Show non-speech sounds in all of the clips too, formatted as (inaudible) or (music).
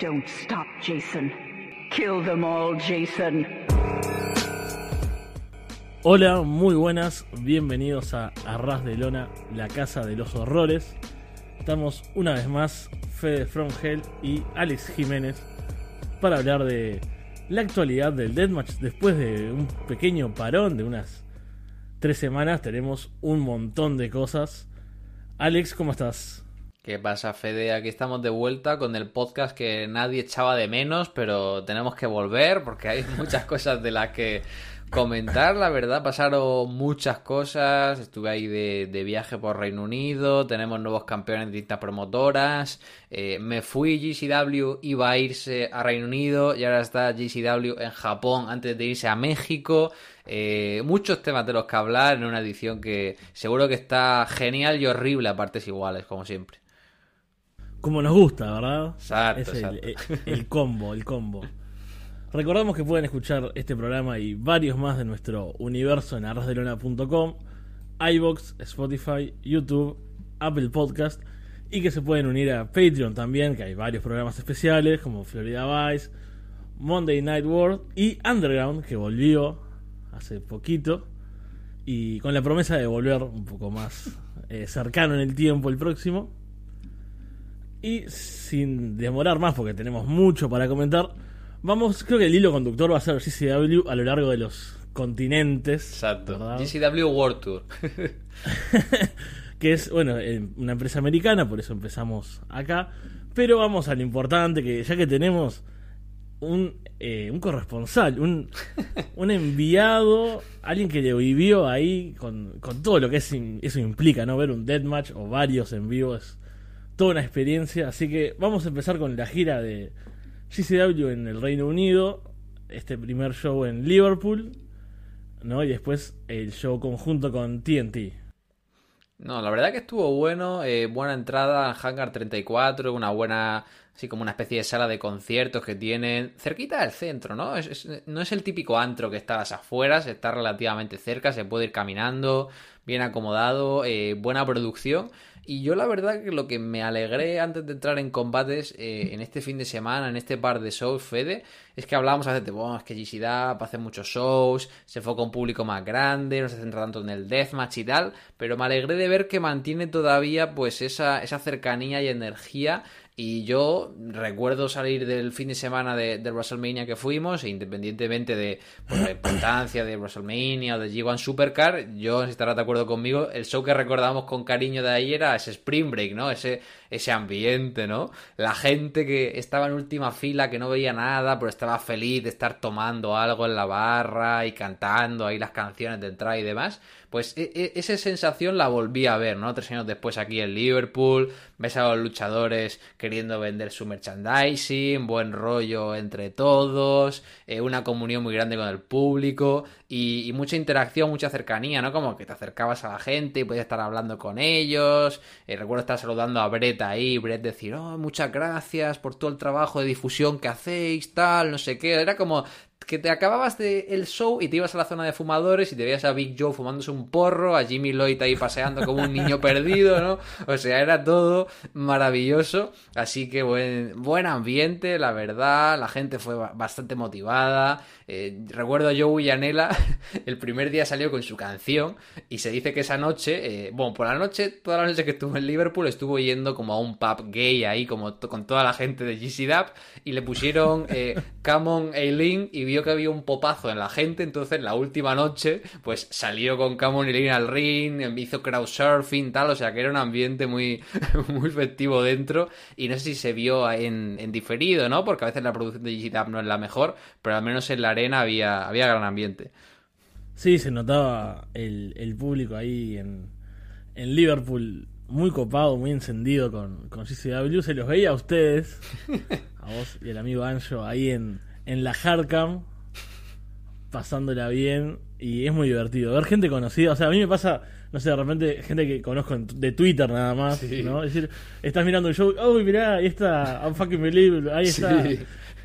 Don't stop, Jason. Kill them all, Jason. Hola, muy buenas, bienvenidos a Arras de Lona, la casa de los horrores. Estamos una vez más, Fede From Hell y Alex Jiménez, para hablar de la actualidad del Deathmatch. Después de un pequeño parón de unas tres semanas, tenemos un montón de cosas. Alex, ¿cómo estás? ¿Qué pasa, Fede? Aquí estamos de vuelta con el podcast que nadie echaba de menos, pero tenemos que volver porque hay (laughs) muchas cosas de las que comentar. La verdad, pasaron muchas cosas. Estuve ahí de, viaje por Reino Unido. Tenemos nuevos campeones de distintas promotoras. Eh, me fui GCW, iba a irse a Reino Unido y ahora está GCW en Japón antes de irse a México. Eh, muchos temas de los que hablar en una edición que seguro que está genial y horrible a partes iguales, como siempre como nos gusta, ¿verdad? Exacto, el, combo, el combo. Recordamos que pueden escuchar este programa y varios más de nuestro universo en arrasdelona.com, iBox, Spotify, YouTube, Apple Podcast y que se pueden unir a Patreon también, que hay varios programas especiales como Florida Vice, Monday Night World y Underground, que volvió hace poquito y con la promesa de volver un poco más eh, cercano en el tiempo el próximo. Y sin demorar más, porque tenemos mucho para comentar, vamos, creo que el hilo conductor va a ser GCW a lo largo de los continentes. Exacto. GCW World Tour. (laughs) que es, bueno, eh, una empresa americana, por eso empezamos acá. Pero vamos a lo importante, que ya que tenemos un, eh, un corresponsal, un, (laughs) un enviado, alguien que le vivió ahí con, con todo lo que es, eso implica, ¿no? Ver un deathmatch o varios en vivo toda una experiencia. Así que vamos a empezar con la gira de GCW en el Reino Unido. Este primer show en Liverpool. ¿no? Y después el show conjunto con TNT. No, la verdad que estuvo bueno, eh, buena entrada al Hangar 34, una buena, así como una especie de sala de conciertos que tienen cerquita del centro, ¿no? no es el típico antro que está a las afueras, está relativamente cerca, se puede ir caminando, bien acomodado, eh, buena producción y yo la verdad que lo que me alegré antes de entrar en combates eh, en este fin de semana, en este par de shows, Fede, es que hablábamos hace bueno, es que GC hace muchos shows, se enfoca un público más grande, no se centra tanto en el deathmatch y tal, pero me alegré de ver que mantiene todavía pues esa, esa cercanía y energía y yo recuerdo salir del fin de semana de, WrestleMania que fuimos, e independientemente de pues, la importancia de WrestleMania o de G1 Supercar, yo, si estarás de acuerdo conmigo, el show que recordamos con cariño de ahí era ese Spring Break, ¿no? Ese, ese ambiente, ¿no? La gente que estaba en última fila, que no veía nada, pero estaba feliz de estar tomando algo en la barra y cantando ahí las canciones de entrada y demás. Pues e, e, esa sensación la volví a ver, ¿no? Tres años después aquí en Liverpool, ves a los luchadores queriendo vender su merchandising, buen rollo entre todos, eh, una comunión muy grande con el público y, mucha interacción, mucha cercanía, ¿no? Como que te acercabas a la gente y podías estar hablando con ellos. Eh, recuerdo estar saludando a Brett ahí, Brett decir, oh, muchas gracias por todo el trabajo de difusión que hacéis, tal, no sé qué. Era como que te acababas de el show y te ibas a la zona de fumadores y te veías a Big Joe fumándose un porro, a Jimmy Lloyd ahí paseando como un niño perdido, ¿no? O sea, era todo maravilloso. Así que buen, buen ambiente, la verdad. La gente fue bastante motivada. Eh, recuerdo a Joe Villanela, (laughs) el primer día salió con su canción y se dice que esa noche, eh, bueno, por la noche, toda la noche que estuvo en Liverpool, estuvo yendo como a un pub gay ahí, como con toda la gente de GC y le pusieron eh, (laughs) Come on Aileen y vio que había un popazo en la gente, entonces la última noche, pues salió con Come Aileen al ring, hizo crowdsurfing, tal, o sea que era un ambiente muy, (laughs) muy festivo dentro y no sé si se vio en, en diferido, ¿no? Porque a veces la producción de Dub no es la mejor, pero al menos en la arena había, había gran ambiente. Sí, se notaba el, público ahí en, en, Liverpool muy copado, muy encendido con, con CCW. Se los veía a ustedes, (laughs) a vos y el amigo Anjo, ahí en, en la Hardcam, pasándola bien. Y es muy divertido. Ver gente conocida, o sea, a mí me pasa, no sé, de repente gente que conozco de Twitter nada más, ¿no? Es decir, estás mirando el show, oh, mirá, ahí está, I'm fucking believable, ahí está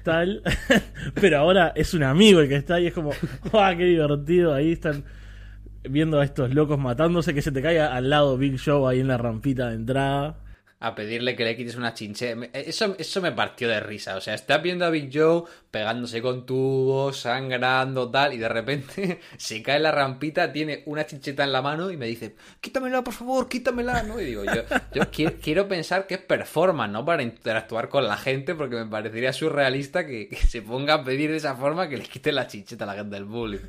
tal, (laughs) pero ahora es un amigo el que está ahí, es como, ¡ah, qué divertido! Ahí están viendo a estos locos matándose, que se te caiga al lado Big Show ahí en la rampita de entrada. A pedirle que le quites una chincheta. Eso, eso me partió de risa. O sea, estás viendo a Big Joe pegándose con tubos, sangrando, tal, y de repente (laughs) se cae la rampita, tiene una chincheta en la mano y me dice, quítamela, por favor, quítamela, ¿no? Y digo, yo, yo quiero, pensar que es performance, ¿no? Para interactuar con la gente, porque me parecería surrealista que, se ponga a pedir de esa forma que le quite la chincheta a la gente del bullying.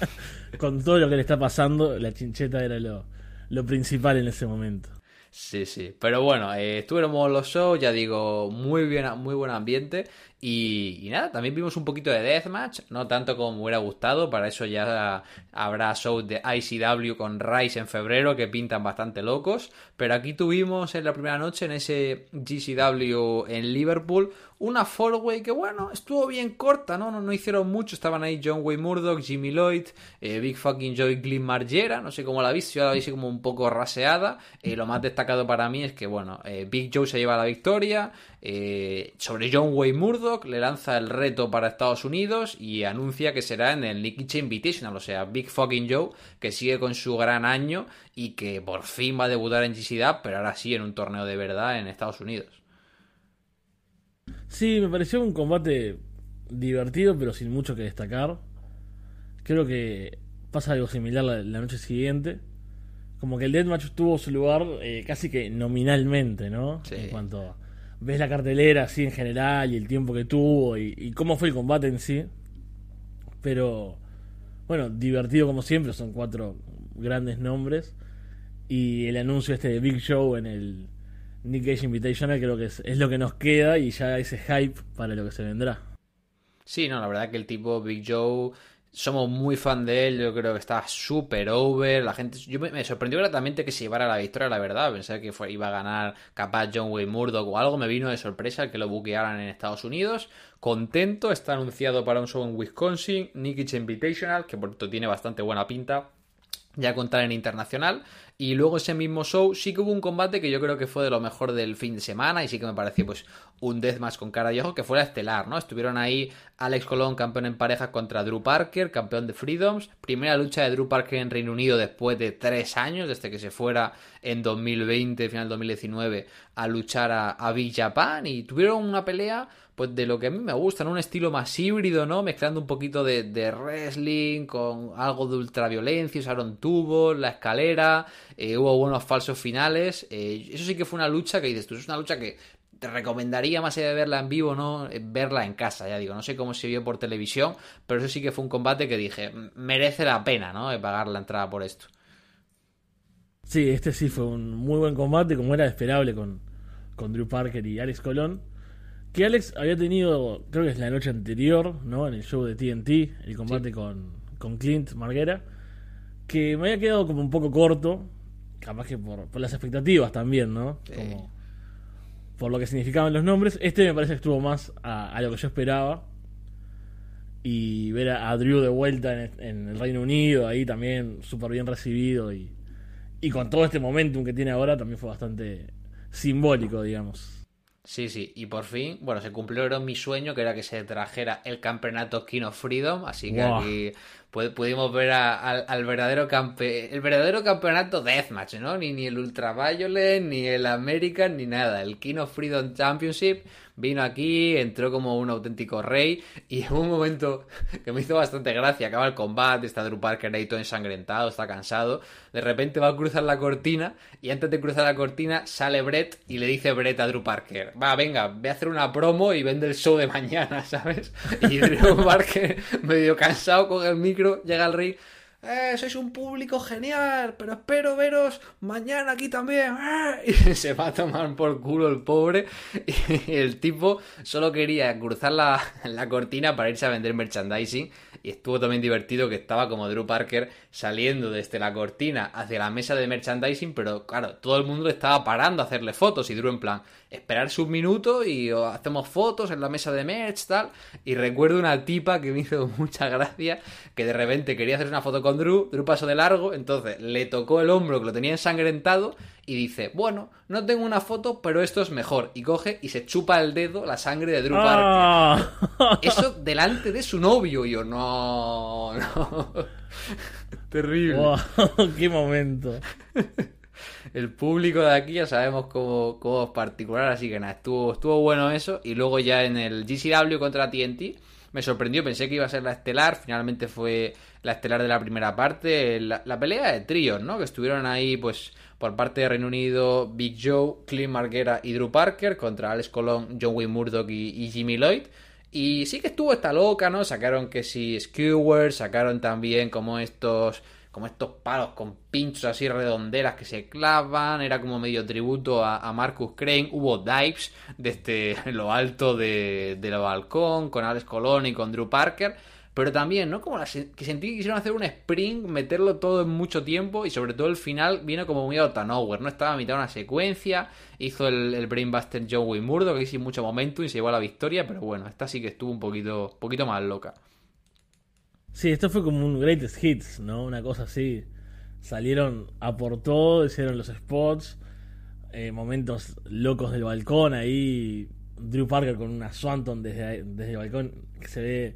(laughs) con todo lo que le está pasando, la chincheta era lo, lo principal en ese momento. Sí, sí. Pero bueno, eh, estuvimos los shows, ya digo, muy bien, muy buen ambiente. Y, nada, también vimos un poquito de Deathmatch, no tanto como me hubiera gustado, para eso ya habrá shows de ICW con Rise en febrero que pintan bastante locos, pero aquí tuvimos en la primera noche en ese GCW en Liverpool una four-way que bueno, estuvo bien corta, ¿no? ¿no? No hicieron mucho, estaban ahí John Wayne Murdoch, Jimmy Lloyd, eh, Big Fucking Joy Glyn Margera, no sé cómo la viste, yo la vi como un poco raseada, eh, lo más destacado para mí es que bueno, eh, Big Joe se lleva la victoria, sobre John Wayne Murdoch le lanza el reto para Estados Unidos y anuncia que será en el Nikichi Invitational, o sea, Big Fucking Joe, que sigue con su gran año y que por fin va a debutar en GCW, pero ahora sí en un torneo de verdad en Estados Unidos. Sí, me pareció un combate divertido, pero sin mucho que destacar. Creo que pasa algo similar la, noche siguiente. Como que el Deathmatch tuvo su lugar eh, casi que nominalmente, ¿no? En cuanto ves la cartelera así en general y el tiempo que tuvo y, y, cómo fue el combate en sí. Pero, bueno, divertido como siempre, son cuatro grandes nombres. Y el anuncio este de Big Show en el Nick Cage Invitational creo que es, lo que nos queda y ya ese hype para lo que se vendrá. Sí, no, la verdad que el tipo Big Joe somos muy fan de él, yo creo que está súper over, la gente, yo me, sorprendió gratamente que se llevara la victoria, la verdad, pensé que iba a ganar capaz John Wayne Murdoch o algo, me vino de sorpresa que lo buquearan en Estados Unidos, contento, está anunciado para un show en Wisconsin, Nick Invitational, que por cierto tiene bastante buena pinta, ya contar en internacional. Y luego ese mismo show sí que hubo un combate que yo creo que fue de lo mejor del fin de semana y sí que me pareció pues un deathmatch con cara de ojo que fue la estelar, ¿no? Estuvieron ahí Alex Colón, campeón en pareja contra Drew Parker, campeón de Freedoms. Primera lucha de Drew Parker en Reino Unido después de tres años, desde que se fuera en 2020, final 2019, a luchar a, a Big Japan. Y tuvieron una pelea pues de lo que a mí me gusta, ¿no? Un estilo más híbrido, ¿no? Mezclando un poquito de, de wrestling con algo de ultraviolencia, usaron tubos, la escalera, eh, hubo buenos falsos finales. Eh, eso sí que fue una lucha que dices tú, es una lucha que te recomendaría más allá de verla en vivo, ¿no? Eh, verla en casa, ya digo, no sé cómo se vio por televisión, pero eso sí que fue un combate que dije, merece la pena, ¿no? pagar la entrada por esto. Sí, este sí fue un muy buen combate, como era esperable con, con Drew Parker y Alex Colón. Que Alex había tenido, creo que es la noche anterior, ¿no? En el show de TNT, el combate con, con Clint Marguera. Que me había quedado como un poco corto. Capaz que por, las expectativas también, ¿no? Como por lo que significaban los nombres. Este me parece que estuvo más a, lo que yo esperaba. Y ver a, Drew de vuelta en, el Reino Unido, ahí también súper bien recibido. Y, y con todo este momentum que tiene ahora, también fue bastante simbólico, digamos. Sí, sí, y por fin, bueno, se cumplió mi sueño, que era que se trajera el campeonato King of Freedom, así que aquí pudimos ver al verdadero campe el verdadero campeonato Deathmatch, ¿no? Ni, ni el Ultraviolet, ni el American, ni nada. El King of Freedom Championship vino aquí, entró como un auténtico rey y en un momento (laughs) que me hizo bastante gracia, acaba el combate, está Drew Parker ahí todo ensangrentado, está cansado, de repente va a cruzar la cortina y antes de cruzar la cortina sale Brett y le dice Brett a Drew Parker, va, venga, ve a hacer una promo y vende el show de mañana, (laughs) ¿sabes? Y Drew Parker medio cansado con el micro, llega al rey eh, sois un público genial, pero espero veros mañana aquí también. (laughs) Y se va a tomar por culo el pobre. (laughs) Y el tipo solo quería cruzar la, la cortina para irse a vender merchandising. Y estuvo también divertido que estaba como Drew Parker saliendo desde la cortina hacia la mesa de merchandising, pero claro, todo el mundo le estaba parando a hacerle fotos. Y Drew en plan, esperar un minuto y hacemos fotos en la mesa de merch, tal. Y recuerdo una tipa que me hizo (laughs) mucha gracia, que de repente quería hacer una foto con Drew, Drew pasó de largo, entonces le tocó el hombro que lo tenía ensangrentado y dice, bueno, no tengo una foto, pero esto es mejor. Y coge y se chupa el dedo la sangre de Drew Parker. Ah. (laughs) Eso delante de su novio. Y yo, no, no. (laughs) Terrible. ¡Qué momento! El público de aquí ya sabemos cómo, cómo es particular, así que nada, estuvo, estuvo bueno eso. Y luego ya en el GCW contra TNT me sorprendió, pensé que iba a ser la estelar, finalmente fue la estelar de la primera parte, la, pelea de tríos, ¿no? Que estuvieron ahí, pues, por parte de Reino Unido, Big Joe, Clint Marguera y Drew Parker contra Alex Colón, John Wayne Murdoch y, Jimmy Lloyd. Y sí que estuvo esta loca, ¿no? Sacaron que si skewers, sacaron también como estos como estos palos con pinchos así redonderas que se clavan, era como medio tributo a, Marcus Crane, hubo dives desde (laughs) lo alto de, del balcón con Alex Colón y con Drew Parker, pero también, ¿no? Como que sentí que quisieron hacer un spring, meterlo todo en mucho tiempo y sobre todo el final vino como muy out ¿no? Estaba a mitad de una secuencia, hizo el, Brainbuster Joe Murdo que hizo mucho momento y se llevó a la victoria, pero bueno, esta sí que estuvo un poquito, poquito más loca. Sí, esto fue como un greatest hits, ¿no? Una cosa así. Salieron a por todo, hicieron los spots, eh, momentos locos del balcón ahí. Drew Parker con una Swanton desde, desde el balcón que se ve.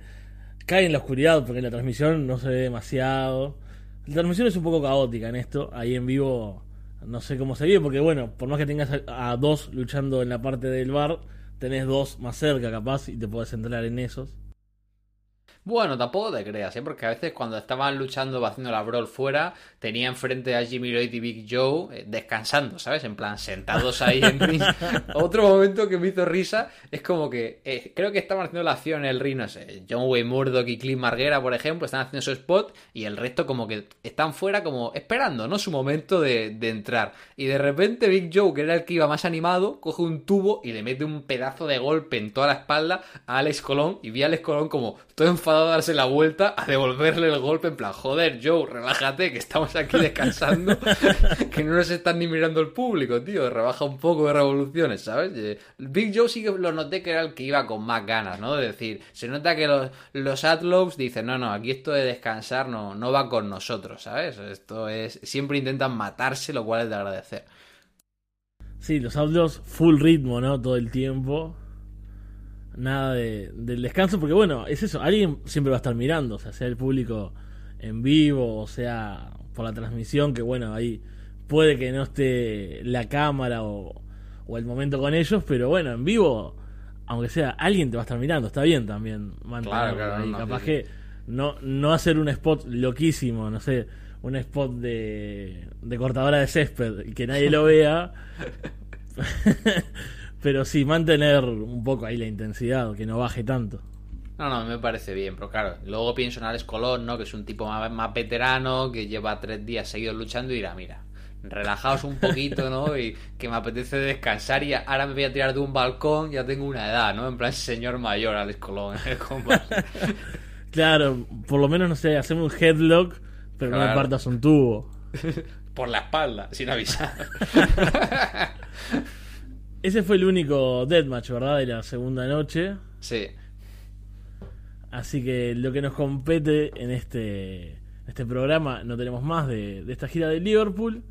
Cae en la oscuridad porque en la transmisión no se ve demasiado. La transmisión es un poco caótica en esto. Ahí en vivo no sé cómo se ve porque, bueno, por más que tengas a dos luchando en la parte del bar, tenés dos más cerca capaz y te puedes centrar en esos. Bueno, tampoco te creas, ¿eh? porque a veces cuando estaban luchando, haciendo la brawl fuera, tenía enfrente a Jimmy Lloyd y Big Joe eh, descansando, ¿sabes? En plan, sentados ahí en ring. (laughs) Otro momento que me hizo risa es como que eh, creo que estaban haciendo la acción en el ring, no sé, John Wayne Murdoch y Clint Marguera, por ejemplo, están haciendo su spot y el resto como que están fuera como esperando, ¿no? Su momento de, de entrar. Y de repente Big Joe, que era el que iba más animado, coge un tubo y le mete un pedazo de golpe en toda la espalda a Alex Colón y vi a Alex Colón como todo enfadado a darse la vuelta, a devolverle el golpe en plan, joder, Joe, relájate, que estamos aquí descansando, (laughs) que no nos están ni mirando el público, tío, rebaja un poco de revoluciones, ¿sabes? Eh, Big Joe sí que lo noté que era el que iba con más ganas, ¿no? De decir, se nota que los, los dicen, no, no, aquí esto de descansar no, no va con nosotros, ¿sabes? Esto es, siempre intentan matarse, lo cual es de agradecer. Sí, los Outlaws full ritmo, ¿no? Todo el tiempo nada de, del descanso, porque bueno, es eso, alguien siempre va a estar mirando, o sea, sea el público en vivo, o sea, por la transmisión, que bueno, ahí puede que no esté la cámara o, el momento con ellos, pero bueno, en vivo, aunque sea, alguien te va a estar mirando, está bien también mantenerlo ahí, capaz que no, no hacer un spot loquísimo, no sé, un spot de, de cortadora de césped y que nadie lo vea. (laughs) Pero sí, mantener un poco ahí la intensidad, que no baje tanto. No, no, me parece bien, pero claro, luego pienso en Alex Colón, ¿no? Que es un tipo más, más veterano, que lleva tres días seguidos luchando y dirá, mira, relajaos un poquito, ¿no? Y que me apetece descansar y ahora me voy a tirar de un balcón, ya tengo una edad, ¿no? En plan señor mayor, Alex Colón (laughs) combate. claro, por lo menos, no sé, hacemos un headlock, pero no me partas un tubo. (laughs) por la espalda, sin avisar. (laughs) Ese fue el único deathmatch, ¿verdad? De la segunda noche. Sí. Así que lo que nos compete en este, este programa, no tenemos más de, esta gira de Liverpool.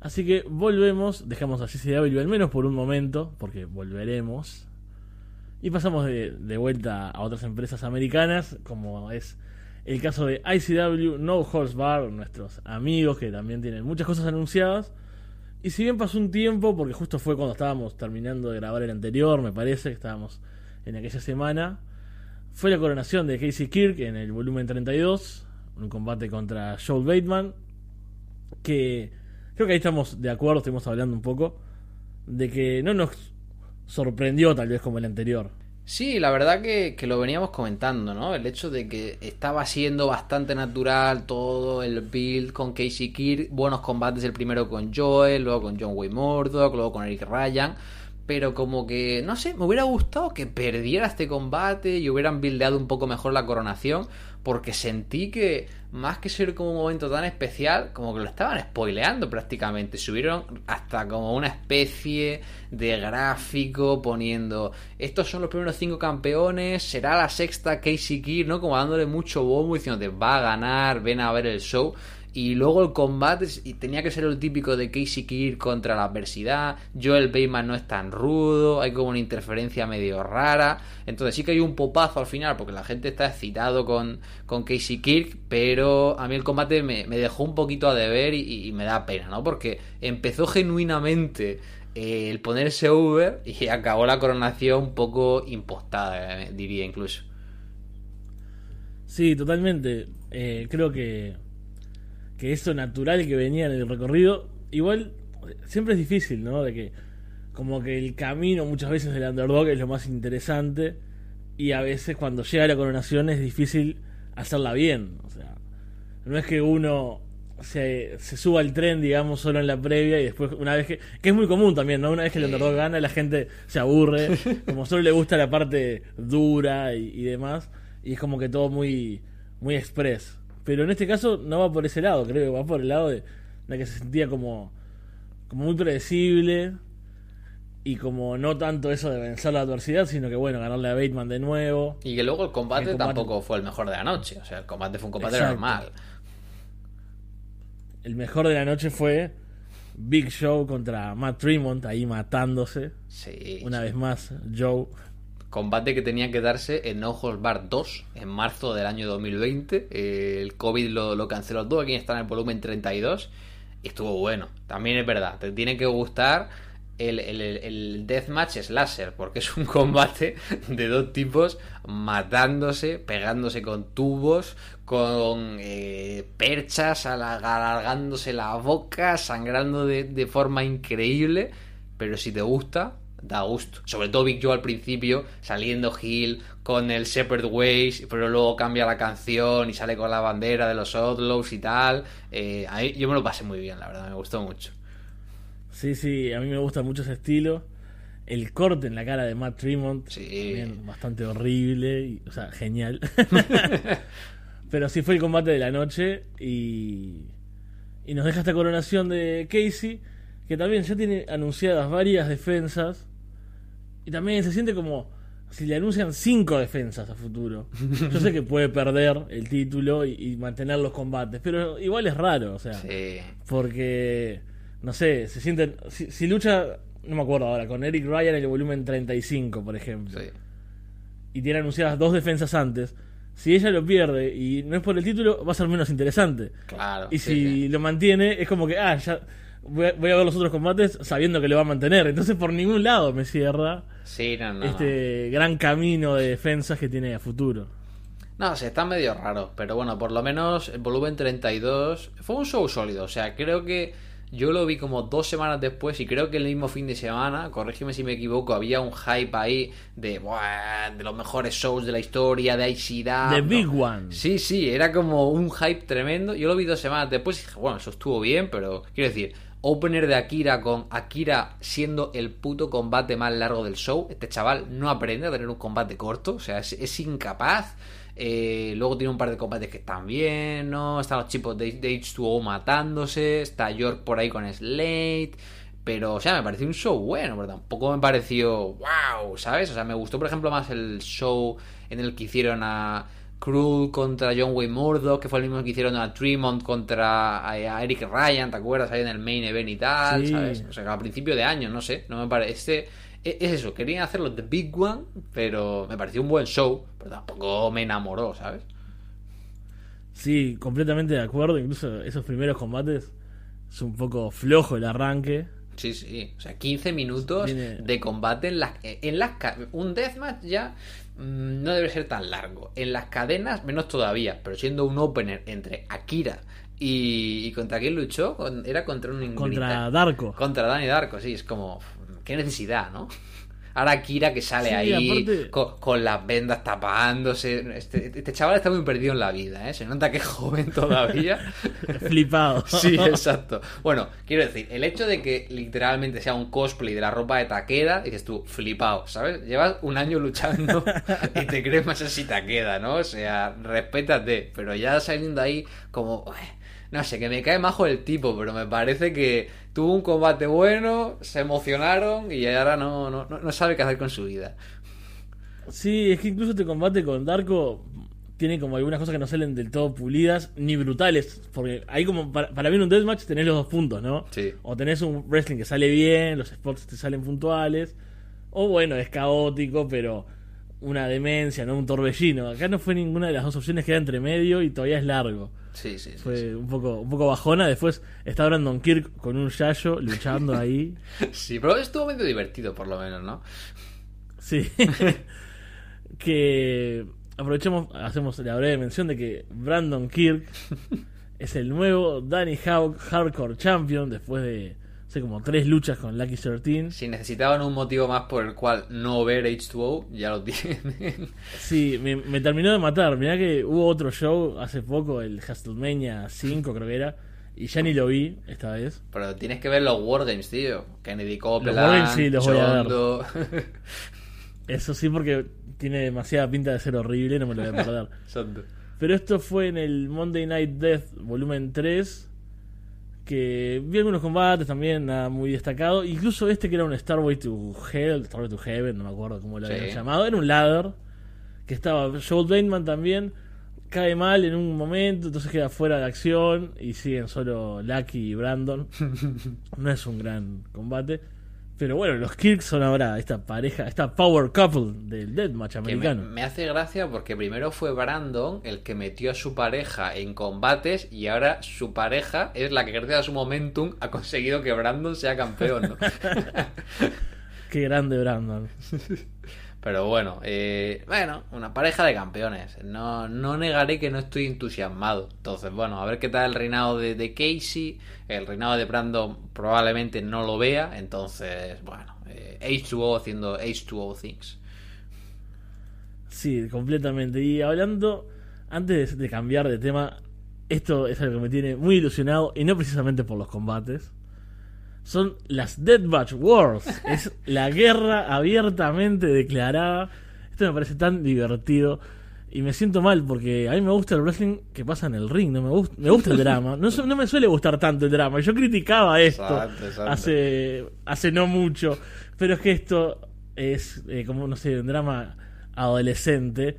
Así que volvemos, dejamos a CCW al menos por un momento, porque volveremos. Y pasamos de, de, vuelta a otras empresas americanas, como es el caso de ICW, No Horse Bar, nuestros amigos que también tienen muchas cosas anunciadas. Y si bien pasó un tiempo, porque justo fue cuando estábamos terminando de grabar el anterior, me parece, que estábamos en aquella semana, fue la coronación de Casey Kirk en el volumen 32, un combate contra Joel Bateman, que creo que ahí estamos de acuerdo, estuvimos hablando un poco, de que no nos sorprendió tal vez como el anterior. Sí, la verdad que, lo veníamos comentando, ¿no? El hecho de que estaba siendo bastante natural todo el build con Casey Kirk, buenos combates, el primero con Joel, luego con John Wayne Murdoch, luego con Eric Ryan, pero como que, no sé, me hubiera gustado que perdiera este combate y hubieran buildeado un poco mejor la coronación, porque sentí que más que ser como un momento tan especial, como que lo estaban spoileando prácticamente. Subieron hasta como una especie de gráfico poniendo estos son los primeros cinco campeones, será la sexta Casey Kidd, ¿no? Como dándole mucho bombo diciendo va a ganar, ven a ver el show. Y luego el combate tenía que ser el típico de Casey Kirk contra la adversidad. Joel Bateman no es tan rudo, hay como una interferencia medio rara. Entonces sí que hay un popazo al final porque la gente está excitado con, con Casey Kirk, pero a mí el combate me, me dejó un poquito a deber y, me da pena, ¿no? Porque empezó genuinamente eh, el ponerse over y acabó la coronación un poco impostada, eh, diría incluso. Sí, totalmente. Eh, creo que, que eso natural que venía en el recorrido, igual siempre es difícil, ¿no? De que como que el camino muchas veces del underdog es lo más interesante y a veces cuando llega la coronación es difícil hacerla bien. O sea, no es que uno se, se suba al tren, digamos, solo en la previa y después, una vez que. que es muy común también, ¿no? Una vez que el underdog gana, la gente se aburre, (laughs) como solo le gusta la parte dura y, y demás, y es como que todo muy, muy express. Pero en este caso no va por ese lado, creo que va por el lado de, de que se sentía como, como muy predecible y como no tanto eso de vencer la adversidad, sino que bueno, ganarle a Bateman de nuevo. Y que luego el combate, El combate- tampoco fue el mejor de la noche. O sea, el combate fue un combate Exacto. normal. El mejor de la noche fue Big Show contra Matt Tremont, ahí matándose. Sí. Una vez más, Joe. Combate que tenía que darse en Holds Bar 2 en marzo del año 2020. Eh, el COVID lo, lo canceló todo. Aquí está en el volumen 32. Y estuvo bueno. También es verdad. Te tiene que gustar el, el, Deathmatch Slasher. Porque es un (laughs) combate de dos tipos matándose, pegándose con tubos, con eh, perchas, alargándose la boca, sangrando de, de forma increíble. Pero si te gusta, da gusto. Sobre todo Big Joe al principio, saliendo Hill con el Shepherd Ways, pero luego cambia la canción y sale con la bandera de los Outlaws y tal. Eh, a mí- yo me lo pasé muy bien, la verdad, me gustó mucho. Sí, sí, a mí me gusta mucho ese estilo. El corte en la cara de Matt Tremont, Sí. también bastante horrible, y- o sea, genial. (laughs) Pero sí fue el combate de la noche y, y nos deja esta coronación de Casey, que también ya tiene anunciadas varias defensas y también se siente como si le anuncian cinco defensas a futuro. Yo sé que puede perder el título y, y mantener los combates, pero igual es raro, o sea. Sí. Porque, no sé, se sienten. Si, si lucha, no me acuerdo ahora, con Eric Ryan en el volumen 35, por ejemplo, sí. y tiene anunciadas dos defensas antes, si ella lo pierde y no es por el título, va a ser menos interesante. Claro. Y sí, si lo mantiene, es como que, ah, ya. Voy a, voy a ver los otros combates sabiendo que lo va a mantener. Entonces, por ningún lado me cierra Sí, no, no. este gran camino de defensas que tiene a futuro. No, se está medio raro, pero bueno, por lo menos el volumen 32 fue un show sólido. O sea, creo que yo lo vi como dos semanas después y creo que el mismo fin de semana, corrígeme si me equivoco, había un hype ahí de, "Buah, de los mejores shows de la historia, de ICDA. The Big One. Sí, sí, era como un hype tremendo. Yo lo vi dos semanas después y dije, bueno, eso estuvo bien, pero quiero decir, opener de Akira con Akira siendo el puto combate más largo del show. Este chaval no aprende a tener un combate corto, o sea, es, incapaz. Eh, luego tiene un par de combates que están bien, ¿no? Están los chicos de, de H2O matándose, está York por ahí con Slate. Pero, o sea, me pareció un show bueno, pero tampoco me pareció wow, ¿sabes? O sea, me gustó, por ejemplo, más el show en el que hicieron a Cruel contra John Wayne Murdoch, que fue el mismo que hicieron a Tremont contra a, Eric Ryan, ¿te acuerdas? Ahí en el main event y tal, Sí. ¿sabes? O sea, a principio de año, no sé, no me parece. Es eso, querían hacerlo The Big One, pero me pareció un buen show, pero tampoco me enamoró, ¿sabes? Sí, completamente de acuerdo. Incluso esos primeros combates es un poco flojo el arranque. Sí, sí. O sea, 15 minutos Tiene- de combate en las... En las un deathmatch ya no debe ser tan largo. En las cadenas, menos todavía. Pero siendo un opener entre Akira y... ¿Y contra quién luchó? Era contra un... Contra Darko. Contra Dani Darko, sí. Es como... Qué necesidad, ¿no? Ahora Akira que sale Sí, ahí aparte- con, con las vendas tapándose. Este, este chaval está muy perdido en la vida, ¿eh? Se nota que es joven (laughs) todavía. Flipado. Sí, exacto. Bueno, quiero decir, el hecho de que literalmente sea un cosplay de la ropa de Takeda, dices tú, flipado, ¿sabes? Llevas un año luchando y te crees más así Takeda, ¿no? O sea, respétate, pero ya saliendo ahí como... No sé, que me cae majo el tipo, pero me parece que tuvo un combate bueno, se emocionaron y ahora no, no, no- sabe qué hacer con su vida. Sí, es que incluso este combate con Darko tiene como algunas cosas que no salen del todo pulidas ni brutales. Porque ahí como para, para mí en un deathmatch tenés los dos puntos, ¿no? Sí. O tenés un wrestling que sale bien, los spots te salen puntuales. O bueno, es caótico, pero una demencia, ¿no? Un torbellino. Acá no fue ninguna de las dos opciones, queda entre medio y todavía es largo. Sí, sí, sí. Fue sí. un poco, un poco bajona. Después está Brandon Kirk con un yayo luchando ahí. (laughs) Sí, pero estuvo medio divertido por lo menos, ¿no? Sí. (laughs) que aprovechemos, hacemos la breve mención de que Brandon Kirk (laughs) es el nuevo Danny Hawk Hardcore Champion después de, sé, como tres luchas con Lucky 13. Si necesitaban un motivo más por el cual no ver H2O, ya lo tienen. Sí, me, me terminó de matar. Mirá que hubo otro show hace poco, el Hustlemania 5 creo que era, y ya ni lo vi esta vez. Pero tienes que ver los Wargames, tío. Kennedy Copeland, Wargames sí, los voy a ver. Chondo. (laughs) Eso sí, porque tiene demasiada pinta de ser horrible, no me lo voy a perder. (laughs) Chondo. Pero esto fue en el Monday Night Death volumen 3. Que vi algunos combates también, nada muy destacado. Incluso este que era un Starway to Hell, Starway to Heaven, no me acuerdo cómo lo Sí. habían llamado. Era un ladder. Que estaba Joel Bateman también. Cae mal en un momento, entonces queda fuera de acción. Y siguen solo Lucky y Brandon. (laughs) no es un gran combate. Pero bueno, los Kirks son ahora esta pareja, esta power couple del Deathmatch Que me, americano. me hace gracia porque primero fue Brandon el que metió a su pareja en combates y ahora su pareja es la que gracias a su momentum ha conseguido que Brandon sea campeón, ¿no? (laughs) Qué grande Brandon. (laughs) Pero bueno, eh, bueno, una pareja de campeones. No, no negaré que no estoy entusiasmado. Entonces, bueno, a ver qué tal el reinado de, de Casey. El reinado de Brandon probablemente no lo vea. Entonces, bueno, eh, H2O haciendo H2O things. Sí, completamente. Y hablando, antes de cambiar de tema, esto es algo que me tiene muy ilusionado y no precisamente por los combates. Son las Deathmatch Wars. (laughs) es la guerra abiertamente declarada. Esto me parece tan divertido. Y me siento mal porque a mí me gusta el wrestling que pasa en el ring. No me gusta, me gusta el (laughs) drama. No, me suele gustar tanto el drama. Yo criticaba esto Exacto, exacto. hace hace no mucho. Pero es que esto es eh, como, no sé, un drama adolescente.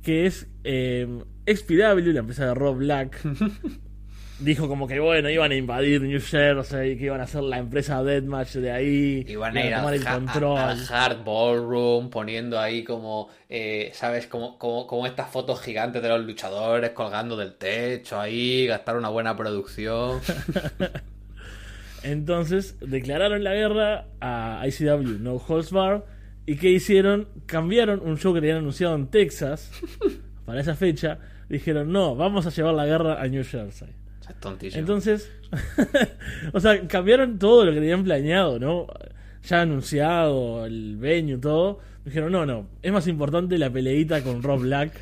Que es eh, XPW, la empresa de Rob Black. (laughs) dijo como que bueno, iban a invadir New Jersey, que iban a ser la empresa Deathmatch de ahí. Iban a ir tomar al, el control. a- al Hard Ballroom, poniendo ahí como, eh, ¿sabes? Como, como, como estas fotos gigantes de los luchadores colgando del techo ahí, gastar una buena producción. (laughs) Entonces declararon la guerra a ICW No Holds Bar. ¿Y qué hicieron? Cambiaron un show que tenían anunciado en Texas (laughs) para esa fecha. Dijeron, no, vamos a llevar la guerra a New Jersey. Es tontísimo. Entonces, (laughs) o sea, cambiaron todo lo que tenían planeado, ¿no? Ya anunciado, el venue, todo. Dijeron, no, no, es más importante la peleita con Rob Black.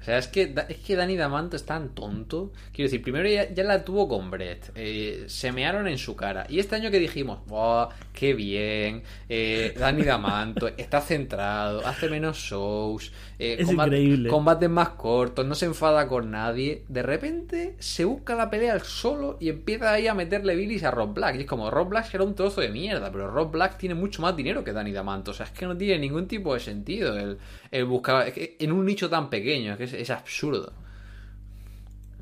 O sea, es que, es que Danny Damanto es tan tonto. Quiero decir, primero ya, ya la tuvo con Brett. eh, se mearon en su cara. Y este año que dijimos, ¡Buah, qué bien! Eh, Danny Damanto está centrado, hace menos shows, eh, Es combat- increíble. combates más cortos, no se enfada con nadie. De repente se busca la pelea al solo y empieza ahí a meterle bilis a Rob Black. Y es como, Rob Black era un trozo de mierda, pero Rob Black tiene mucho más dinero que Danny Damanto. O sea, es que no tiene ningún tipo de sentido el, el buscar es que en un nicho tan pequeño. Es que es, es absurdo.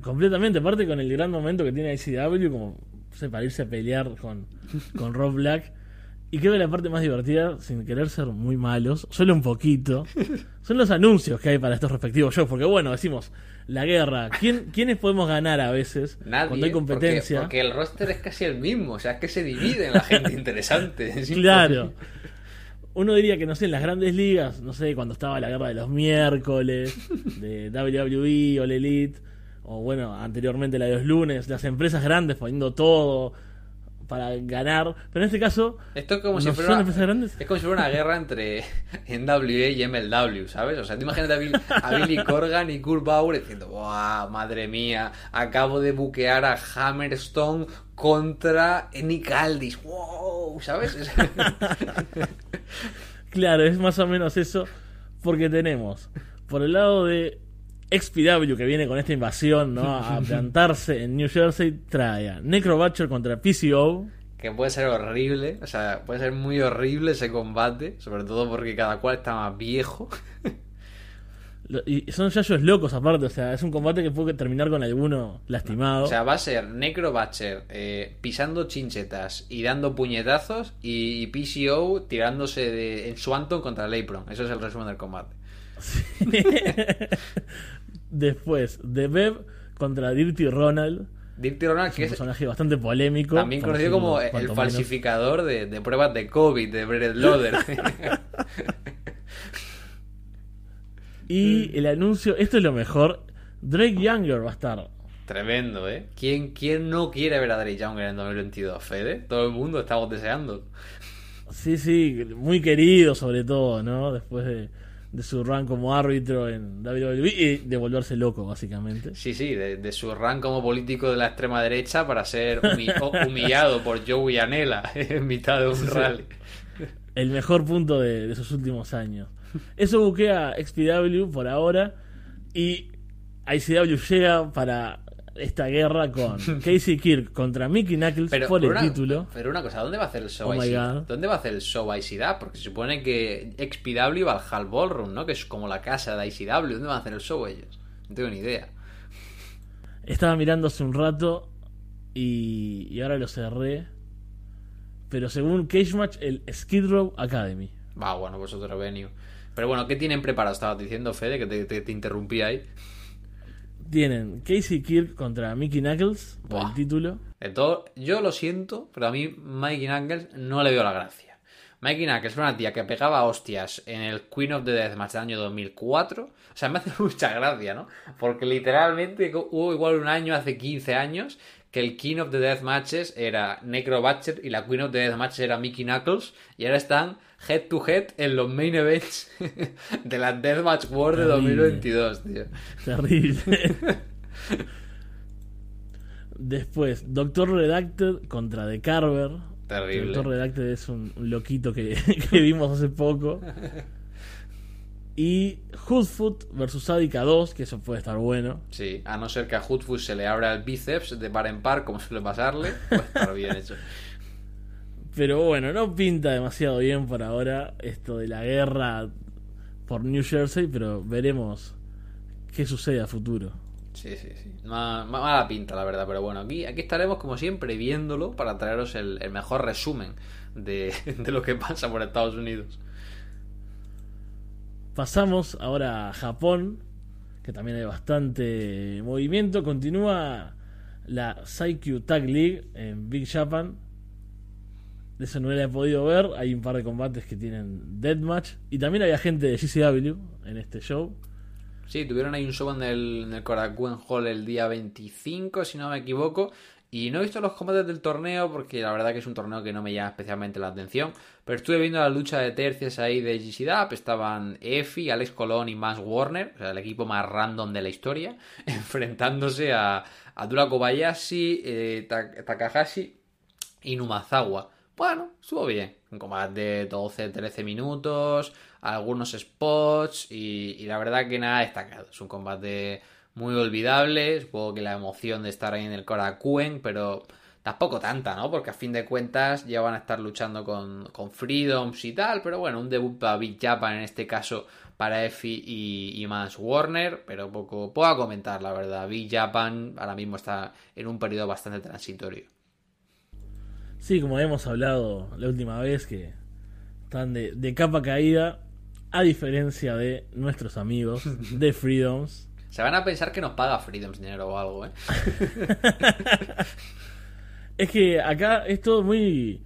Completamente, aparte con el gran momento que tiene ICW, como no sé, para irse a pelear con, con Rob Black. Y creo que la parte más divertida, sin querer ser muy malos, solo un poquito, (laughs) son los anuncios que hay para estos respectivos shows. Porque bueno, decimos, la guerra, ¿quién, (laughs) ¿quiénes podemos ganar a veces Nadie. cuando hay competencia? Porque, porque el roster es casi el mismo. O sea, es que se divide en la gente interesante. Es (laughs) Claro. Uno diría que, no sé, en las grandes ligas, no sé, cuando estaba la guerra de los miércoles, de WWE o la Elite, o bueno, anteriormente la de los lunes, las empresas grandes poniendo todo para ganar. Pero en este caso, Esto es como ¿no si fuera. empresas grandes? Es como si fuera una guerra entre (laughs) NWA y MLW, ¿sabes? O sea, te imagínate a, Bill- a Billy (laughs) Corgan y Kurt Bauer diciendo, ¡Buah, madre mía! Acabo de buquear a Hammerstone contra Nick Aldis. ¡Wow! ¿Sabes? Es- (laughs) Claro, es más o menos eso, porque tenemos, por el lado de XPW, que viene con esta invasión, ¿no? A (laughs) plantarse en New Jersey, trae a Necro Butcher contra PCO. que puede ser horrible, o sea, puede ser muy horrible ese combate, sobre todo porque cada cual está más viejo. (laughs) Y son yayos locos aparte, o sea, es un combate que puede terminar con alguno lastimado. O sea, va a ser Necro Butcher eh, pisando chinchetas y dando puñetazos y, PCO tirándose de, en Swanton contra Leipron. Eso es el resumen del combate. (laughs) Después, The Bev contra Dirty Ronald. Dirty Ronald, Es que un es personaje bastante polémico. también conocido como el falsificador de, de pruebas de COVID, de Brett Loader. (laughs) (laughs) Y el anuncio, esto es lo mejor. Drake Younger va a estar. Tremendo, ¿eh? ¿Quién, ¿Quién no quiere ver a Drake Younger en 2022, Fede? Todo el mundo estamos deseando. Sí, sí, muy querido sobre todo, ¿no? Después de, de su run como árbitro en WWE y de volverse loco, básicamente. Sí, sí, de, de su rank como político de la extrema derecha para ser humi- humillado por Joey Anela (laughs) en mitad de un rally. El mejor punto de, de sus últimos años. Eso buquea XPW por ahora y ICW llega para esta guerra con (laughs) Casey Kirk contra Mickey Knuckles Pero, por el una, título. pero una cosa, ¿dónde va a hacer el show Oh. ¿Dónde va a hacer el show ICW? Porque se supone que XPW va al Hall Ballroom, ¿no? Que es como la casa de ICW. ¿Dónde van a hacer el show ellos? No tengo ni idea. Estaba mirando hace un rato y, y ahora lo cerré. Pero según Cage Match, el Skid Row Academy. Va, bueno, pues otro venue. Pero bueno, ¿qué tienen preparado? Estabas diciendo, Fede, que te, te- te interrumpí ahí. Tienen Casey Kirk contra Mickey Knuckles por Buah. el título. De todo, yo lo siento, pero a mí Mikey Knuckles no le veo la gracia. Mikey Knuckles era una tía que pegaba hostias en el Queen of the Deathmatch del año 2004. O sea, me hace (laughs) mucha gracia, ¿no? Porque literalmente hubo igual un año, hace 15 años, que el King of the Deathmatches era Necro Butcher y la Queen of the Deathmatches era Mickey Knuckles. Y ahora están head to head en los main events (laughs) de la Deathmatch World de Terrible. 2022, tío. Terrible. (laughs) Después, Doctor Redacted contra The Carver. Terrible. Doctor Redacted es un, un loquito que, (laughs) que vimos hace poco. Y Hoodfoot versus Adica 2, que eso puede estar bueno. Sí, a no ser que a Hoodfoot se le abra el bíceps de par en par, como suele pasarle, puede estar bien hecho. Pero bueno, no pinta demasiado bien por ahora esto de la guerra por New Jersey, pero veremos qué sucede a futuro. Sí, sí, sí. Ma- ma- mala pinta, la verdad, pero bueno, aquí, aquí estaremos como siempre viéndolo para traeros el, el mejor resumen de, (laughs) de lo que pasa por Estados Unidos. Pasamos ahora a Japón, que también hay bastante movimiento. Continúa la Saikyu Tag League en Big Japan. De eso no la he podido ver. Hay un par de combates que tienen Deathmatch. Y también había gente de GCW en este show. Sí, tuvieron ahí un show en el, en el Korakuen Hall el día 25, si no me equivoco. Y no he visto los combates del torneo porque la verdad que es un torneo que no me llama especialmente la atención. Pero estuve viendo la lucha de tercias ahí de GCDAP. Estaban Efi, Alex Colón y Max Warner, o sea, el equipo más random de la historia, (laughs) enfrentándose a, a Dura Kobayashi, eh, Ta- Takahashi y Numazawa. Bueno, estuvo bien. Un combate de 12-13 minutos, algunos spots y, la verdad que nada destacado. Es un combate muy olvidable. Supongo que la emoción de estar ahí en el Korakuen, pero tampoco tanta, ¿no? Porque a fin de cuentas ya van a estar luchando con, con Freedoms y tal. Pero bueno, un debut para Big Japan en este caso para Effie y, y Mans Warner, pero poco, a comentar, la verdad. Big Japan ahora mismo está en un periodo bastante transitorio. Sí, como hemos hablado la última vez, que están de, de capa caída. A diferencia de nuestros amigos (laughs) de Freedoms. Se van a pensar que nos paga Freedoms dinero o algo, ¿eh? (laughs) Es que acá es todo muy,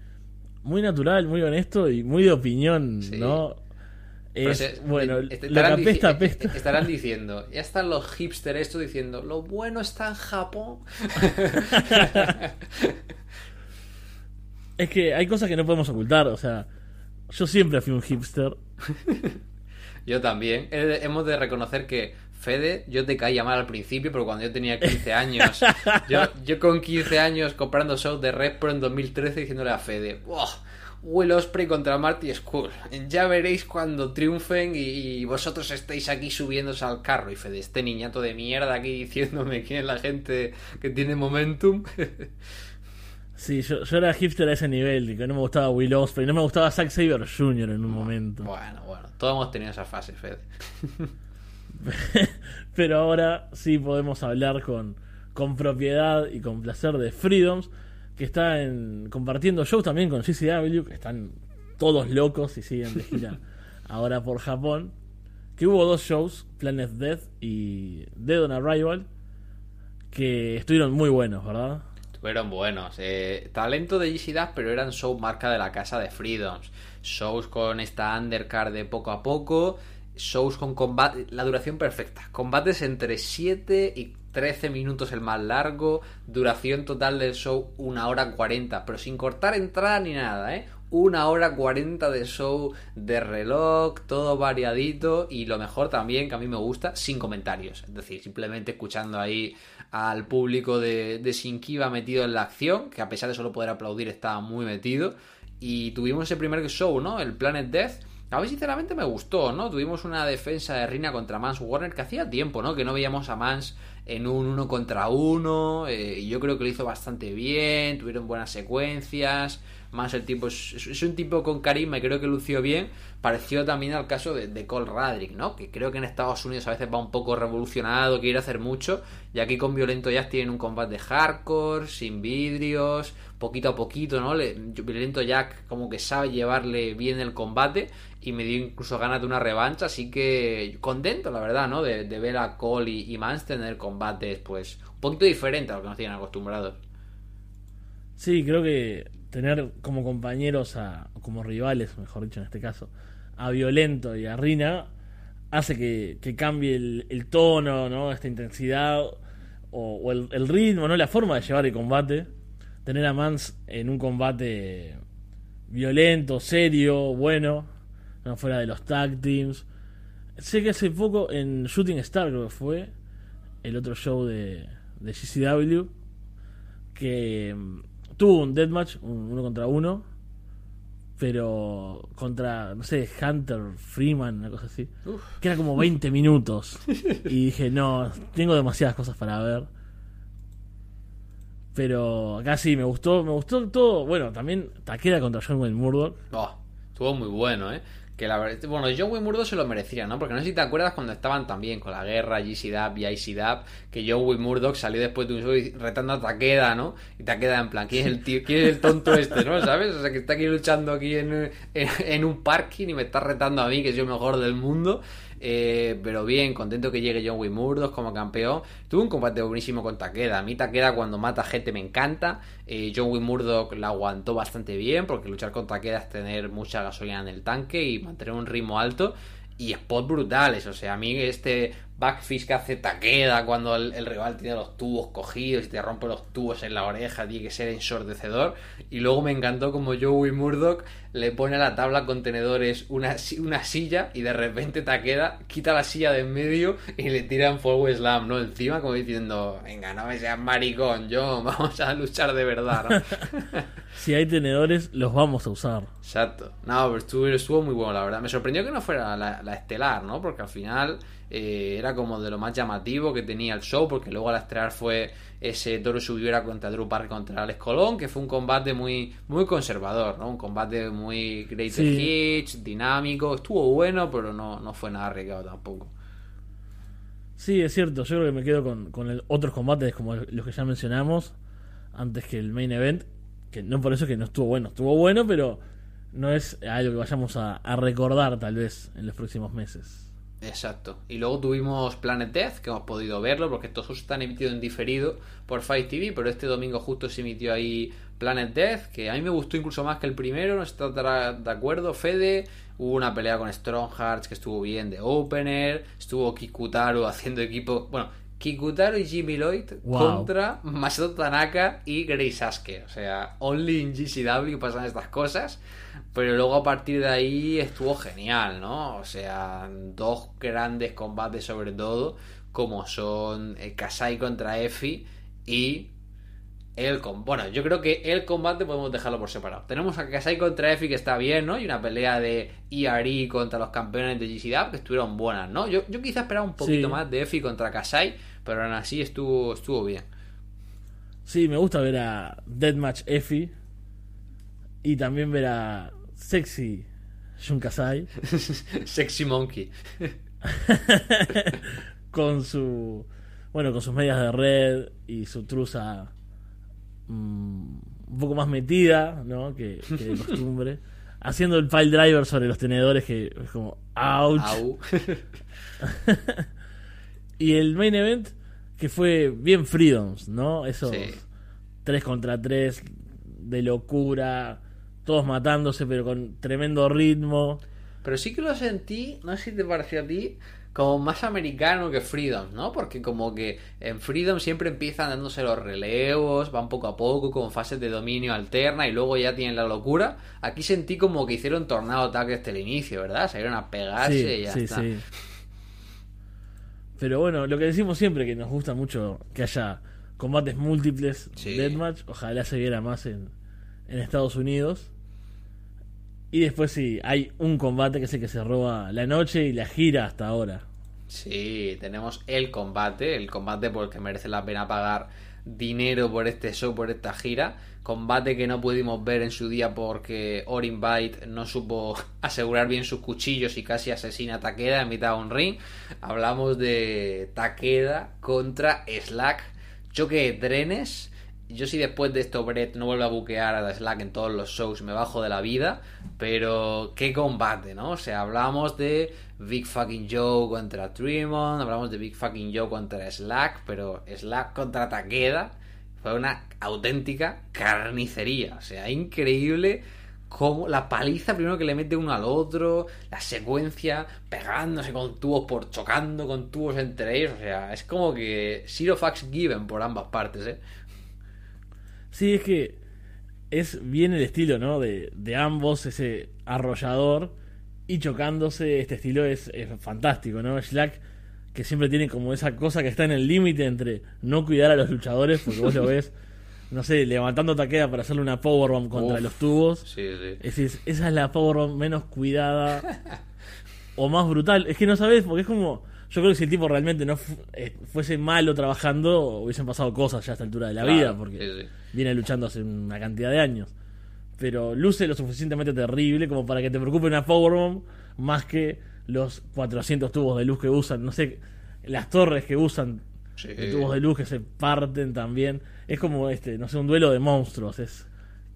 muy natural, muy honesto y muy de opinión, Sí. ¿no? Es, se- bueno, lo estarán apesta, eh, apesta. eh, Estarán (laughs) diciendo, ya están los hipsters esto diciendo, lo bueno está en Japón. Es que hay cosas que no podemos ocultar, o sea, yo siempre fui un hipster. (laughs) Yo también. Hemos de reconocer que Fede, yo te caía mal al principio, pero cuando yo tenía 15 años, yo, (laughs) yo con 15 años comprando shows de Red Pro en 2013 diciéndole a Fede, "Buah, Will Osprey contra Marty Skull. Ya veréis cuando triunfen y, y vosotros estéis aquí subiéndose al carro. Y Fede, este niñato de mierda aquí diciéndome quién es la gente que tiene momentum. (laughs) Sí, yo, yo era hipster a ese nivel, que no me gustaba Will Ospreay, no me gustaba Zack Saber Jr. en un momento. bueno, bueno, todos hemos tenido esa fase, Fede. (laughs) Pero ahora sí podemos hablar con, con propiedad y con placer de Freedoms, que está en, compartiendo shows también con CCW, que están todos locos y siguen de gira (laughs) ahora por Japón. Que hubo dos shows, Planet Death y Dead on Arrival, que estuvieron muy buenos, ¿verdad? Estuvieron buenos. Eh, talento de Dub, pero eran shows marca de la casa de Freedoms. Shows con esta undercard de poco a poco. Shows con combate. La duración perfecta. Combates entre 7 y 13 minutos el más largo. Duración total del show, una hora 40. Pero sin cortar entrada ni nada, ¿eh? Una hora 40 de show de reloj, todo variadito. Y lo mejor también, que a mí me gusta, sin comentarios. Es decir, simplemente escuchando ahí al público de, de Shinkiba metido en la acción, que a pesar de solo poder aplaudir estaba muy metido. Y tuvimos ese primer show, ¿no? El Planet Death. A mí sinceramente me gustó, ¿no? Tuvimos una defensa de Rina contra Mans Warner que hacía tiempo, ¿no? Que no veíamos a Mans en un uno contra uno. eh, y yo creo que lo hizo bastante bien. Tuvieron buenas secuencias. Más el tipo es, es un tipo con carisma y creo que lució bien. Pareció también al caso de, de Cole Radrick, ¿no? Que creo que en Estados Unidos a veces va un poco revolucionado, quiere hacer mucho. Y aquí con Violento Jazz tienen un combate hardcore, sin vidrios, poquito a poquito, ¿no? Le, Violento Jack como que sabe llevarle bien el combate y me dio incluso ganas de una revancha, así que contento, la verdad, ¿no? De, de ver a Cole y, y Mans tener combates, pues, un poquito diferente a lo que nos tienen acostumbrados. Sí, creo que tener como compañeros a, como rivales, mejor dicho en este caso, a Violento y a Rina hace que, que cambie el, tono, ¿no? Esta intensidad o, el, ritmo, ¿no? La forma de llevar el combate. Tener a Mans en un combate violento, serio, bueno, no fuera de los tag teams. Sé que hace poco en Shooting Star, creo que fue, el otro show de, de GCW, que tuvo un deathmatch, un uno contra uno, pero contra, no sé, Hunter Freeman, una cosa así, que era como 20 (laughs) minutos. Y dije, no, tengo demasiadas cosas para ver. Pero acá sí, me gustó, me gustó todo. Bueno, también Takeda contra John Wayne Murdoch. Oh, estuvo muy bueno, ¿eh? Que la verdad, bueno, John Wayne Murdoch se lo merecía, ¿no? Porque no sé si te acuerdas cuando estaban también con la guerra, GCDAP y ICDAP, que Wayne Murdoch salió después de un show y retando a Takeda, ¿no? Y Takeda en plan, ¿quién es el tío, quién es el tonto este, ¿no? ¿Sabes? O sea, que está aquí luchando aquí en, en, en un parking y me está retando a mí, que soy el mejor del mundo. Eh, pero bien, contento que llegue John Wayne Murdoch como campeón. Tuvo un combate buenísimo con Takeda. A mí Takeda cuando mata gente me encanta. Eh, John Wayne Murdoch la aguantó bastante bien porque luchar con Takeda es tener mucha gasolina en el tanque y mantener un ritmo alto. Y spots brutales, o sea, a mí este backfish que hace Takeda cuando el, el, rival tiene los tubos cogidos y te rompe los tubos en la oreja, tiene que ser ensordecedor. Y luego me encantó como Joey Murdoch le pone a la tabla contenedores una, una silla y de repente Takeda quita la silla de en medio y le tira en forward slam, ¿no? Encima como diciendo, venga, no me seas maricón, yo (laughs) vamos a luchar de verdad, ¿no? (laughs) si hay tenedores, los vamos a usar. Exacto. No, pero estuvo, estuvo muy bueno, la verdad. Me sorprendió que no fuera la, la estelar, ¿no? Porque al final eh, era como de lo más llamativo que tenía el show, porque luego al estelar fue ese Toro Subiera contra Drew Park contra Alex Colón, que fue un combate muy, muy conservador, ¿no? Un combate muy great sí. hits, dinámico, estuvo bueno, pero no, no fue nada arriesgado tampoco. Sí, es cierto, yo creo que me quedo con, con el, otros combates como los que ya mencionamos, antes que el main event, que no por eso que no estuvo bueno, estuvo bueno, pero no es algo que vayamos a, a recordar tal vez en los próximos meses. Exacto. Y luego tuvimos Planet Death, que hemos podido verlo, porque estos están emitidos en diferido por Fight TV, pero este domingo justo se emitió ahí Planet Death, que a mí me gustó incluso más que el primero, no estará de acuerdo, Fede. Hubo una pelea con Strong Hearts que estuvo bien de opener, estuvo Kikutaro haciendo equipo, bueno, Kikutaro y Jimmy Lloyd wow. contra Masato Tanaka y Grace Sasuke. O sea, only in GCW pasan estas cosas. Pero luego a partir de ahí estuvo genial, ¿no? O sea, dos grandes combates sobre todo, como son Kasai contra Efi y el combate. Bueno, yo creo que el combate podemos dejarlo por separado. Tenemos a Kasai contra Efi que está bien, ¿no? Y una pelea de IRI contra los campeones de GCW que estuvieron buenas, ¿no? Yo, yo quizás esperaba un poquito sí. más de Efi contra Kasai, pero aún así estuvo, estuvo bien. Sí, me gusta ver a Deathmatch Efi y también ver a Sexy Shunkasai. (laughs) Sexy Monkey. (laughs) con su. Bueno, con sus medias de red y su truza mm, un poco más metida, ¿no? Que, que de costumbre. (laughs) Haciendo el pile driver sobre los tenedores, que es como. ¡Ouch! Au. Y el main event, que fue bien Freedoms, ¿no? Esos Sí. 3 contra 3 de locura, todos matándose, pero con tremendo ritmo. Pero sí que lo sentí, no sé si te pareció a ti, como más americano que Freedom, ¿no? Porque como que en Freedom siempre empiezan dándose los relevos, van poco a poco, con fases de dominio alterna y luego ya tienen la locura. Aquí sentí como que hicieron tornado ataque desde el inicio, ¿verdad? Salieron a pegarse y ya sí, está. sí. Pero bueno, lo que decimos siempre que nos gusta mucho que haya combates múltiples Sí. deathmatch, ojalá se viera más en, en Estados Unidos. Y después sí, hay un combate que es el que se roba la noche y la gira hasta ahora. Sí, tenemos el combate, el combate por el que merece la pena pagar dinero por este show, por esta gira. Combate que no pudimos ver en su día porque Orin Byte no supo (laughs) asegurar bien sus cuchillos y casi asesina a Takeda en mitad de un ring. Hablamos de Takeda contra Slack. Choque de trenes. Yo si después de esto Brett no vuelve a buquear a Slack en todos los shows me bajo de la vida, pero qué combate, ¿no? O sea, hablamos de Big Fucking Joe contra Tremont, hablamos de Big Fucking Joe contra Slack, pero Slack contra Takeda fue una auténtica carnicería, o sea, increíble como la paliza primero que le mete uno al otro, la secuencia pegándose con tubos por chocando con tubos entre ellos, o sea, es como que zero fucks given por ambas partes, ¿eh? Sí, es que es bien el estilo, ¿no? De ambos, ese arrollador y chocándose. Este estilo es, es fantástico, ¿no? Slack, que siempre tiene como esa cosa que está en el límite entre no cuidar a los luchadores, porque vos lo ves, (laughs) no sé, levantando taqueda para hacerle una powerbomb contra Uf. los tubos. Sí, sí. Es decir, esa es la powerbomb menos cuidada o más brutal. Es que no sabes, porque es como. Yo creo que si el tipo realmente no fu- eh, fuese malo trabajando, hubiesen pasado cosas ya a esta altura de la Claro, vida, porque sí, viene luchando hace una cantidad de años. Pero luce lo suficientemente terrible como para que te preocupe una powerbomb más que los 400 tubos de luz que usan. No sé, las torres que usan Sí. de tubos de luz que se parten también. Es como este, no sé, un duelo de monstruos. Es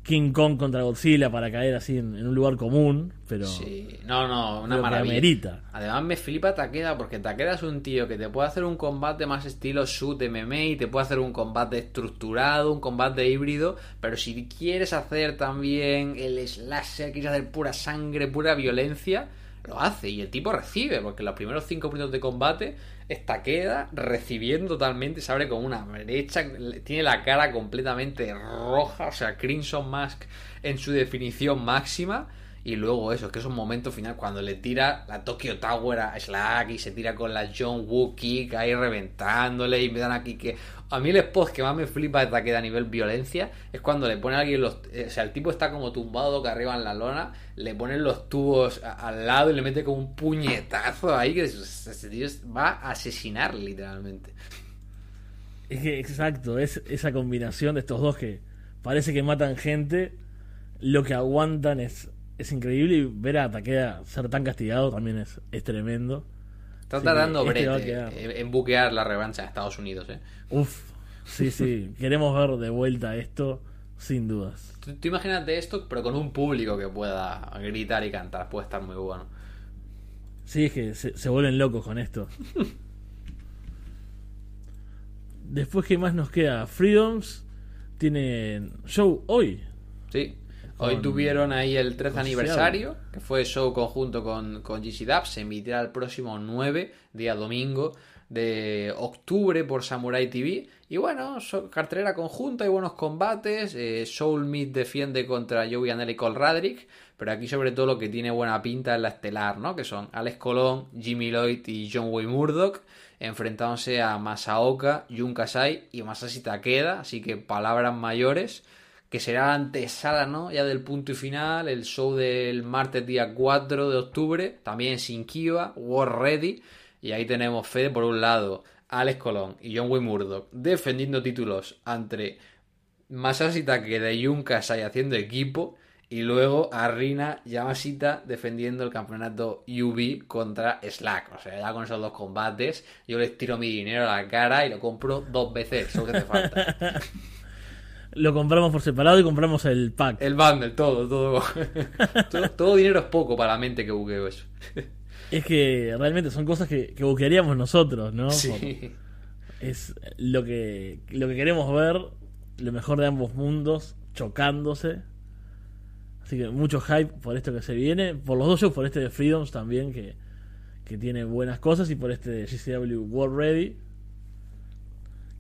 King Kong contra Godzilla para caer así en, en un lugar común, pero Sí, no, no, una maravilla. amerita. Además me flipa Takeda porque Takeda es un tío que te puede hacer un combate más estilo shoot MMA y te puede hacer un combate estructurado, un combate híbrido, pero si quieres hacer también el slasher, quieres hacer pura sangre, pura violencia, lo hace y el tipo recibe porque los primeros cinco minutos de combate es Takeda recibiendo totalmente, se abre como una brecha, tiene la cara completamente roja, o sea, Crimson Mask en su definición máxima. Y luego eso, es que es un momento final cuando le tira la Tokyo Tower a Slack y se tira con la John Woo Kick ahí reventándole y me dan aquí que... A mí el spot que más me flipa de Takeda a nivel violencia es cuando le pone a alguien los... eh, O sea, el tipo está como tumbado que arriba en la lona, le ponen los tubos al lado y le mete como un puñetazo ahí que ese tío va a asesinar literalmente. es que exacto, es esa combinación de estos dos que parece que matan gente, lo que aguantan es, es increíble y ver a Takeda ser tan castigado también es, es tremendo. Está Sí, tardando este a eh, quedar. en buquear la revancha de Estados Unidos, eh. Uf, sí, sí, queremos ver de vuelta esto, sin dudas. Tú, tú imagínate esto, pero con un público que pueda gritar y cantar. Puede estar muy bueno. Sí, es que se, se vuelven locos con esto. Después, ¿qué más nos queda? Freedoms tiene show hoy. Sí. Hoy tuvieron ahí el 13 con aniversario, que fue show conjunto con, con GC Dub. Se emitirá el próximo 9, día domingo de octubre por Samurai TV. Y bueno, so- cartelera conjunta, hay buenos combates. eh, Soul Meat defiende contra Joey Anel y Cole Radrick. Pero aquí, sobre todo, lo que tiene buena pinta es la estelar, ¿no? Que son Alex Colón, Jimmy Lloyd y John Wayne Murdoch. Enfrentándose a Masaoka, Jun Kasai y Masashi Takeda. Así que palabras mayores que será la ¿no? Ya del punto y final, el show del martes día 4 de octubre, también sin Kiva, War Ready, y ahí tenemos Fede por un lado, Alex Colón y John Wayne Murdoch defendiendo títulos entre Masashi Takeda y Jun Kasai haciendo equipo, Y luego a Rina Yamashita defendiendo el campeonato UB contra Slack. O sea, ya con esos dos combates, yo les tiro mi dinero a la cara y lo compro dos veces. Eso que falta. (laughs) Lo compramos por separado y compramos el pack. El bundle, todo, todo. (laughs) todo, todo dinero es poco para la mente que buqueo eso. Es que realmente son cosas que, que buquearíamos nosotros, ¿no? Sí. es lo que, lo que queremos ver, lo mejor de ambos mundos, chocándose. Así que mucho hype por esto que se viene, por los dos shows, por este de Freedoms también, que, que tiene buenas cosas, y por este de GCW World Ready.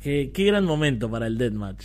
Que, qué gran momento para el Deathmatch.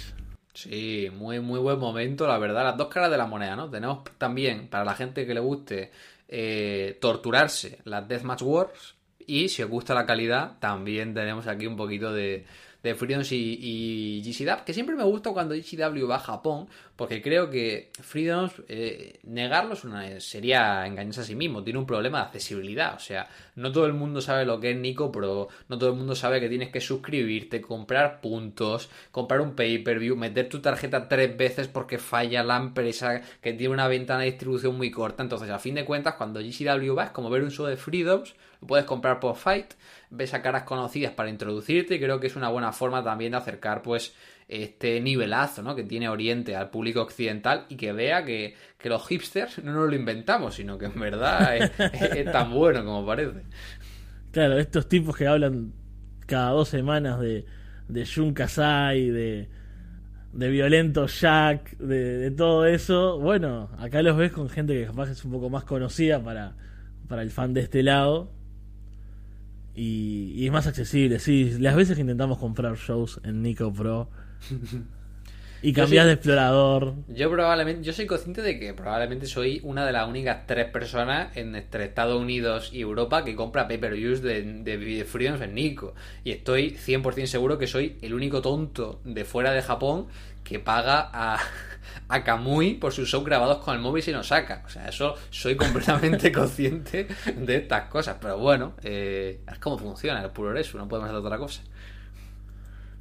Sí, muy, muy buen momento, la verdad. Las dos caras de la moneda, ¿no? Tenemos también, para la gente que le guste, eh, torturarse las Deathmatch Wars. Y si os gusta la calidad, también tenemos aquí un poquito de, de Freedoms y, y GCW, que siempre me gusta cuando GCW va a Japón, porque creo que Freedoms, eh, negarlo es una- sería engañarse a sí mismo, tiene un problema de accesibilidad, o sea, no todo el mundo sabe lo que es Nico Pro, no todo el mundo sabe que tienes que suscribirte, comprar puntos, comprar un pay-per-view, meter tu tarjeta tres veces porque falla la empresa que tiene una ventana de distribución muy corta, entonces a fin de cuentas cuando GCW va es como ver un show de Freedoms, lo puedes comprar por Fight, ves a caras conocidas para introducirte y creo que es una buena forma también de acercar pues este nivelazo ¿no? que tiene Oriente al público occidental y que vea que, que los hipsters no nos lo inventamos, sino que en verdad es, tan bueno como parece. Claro, estos tipos que hablan cada dos semanas de, de Jun Kasai, de, de Violento Jack, de, de todo eso. Bueno, acá los ves con gente que capaz es un poco más conocida para, para el fan de este lado. Y, y es más accesible, sí. Las veces que intentamos comprar shows en Nico Pro (laughs) y cambias de explorador. Yo probablemente, yo soy consciente de que probablemente soy una de las únicas tres personas en entre Estados Unidos y Europa que compra pay-per-views de, de, de Freedoms en Nico. Y estoy 100% seguro que soy el único tonto de fuera de Japón que paga a, (laughs) a Kamui por sus shows grabados con el móvil y nos saca. O sea, eso soy completamente (laughs) consciente de estas cosas. Pero bueno, eh, es como funciona el puro eso, no podemos hacer otra cosa.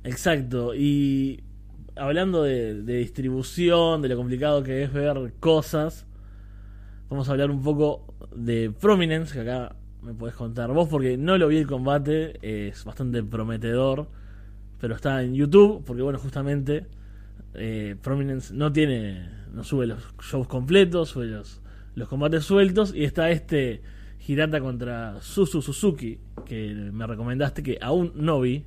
Exacto, y hablando de, de distribución, de lo complicado que es ver cosas, vamos a hablar un poco de Prominence, que acá me podés contar vos, porque no lo vi el combate, es bastante prometedor, pero está en YouTube, porque bueno, justamente eh, Prominence no tiene, no sube los shows completos, sube los, los combates sueltos, y está este Hirata contra Susu Suzuki, que me recomendaste que aún no vi.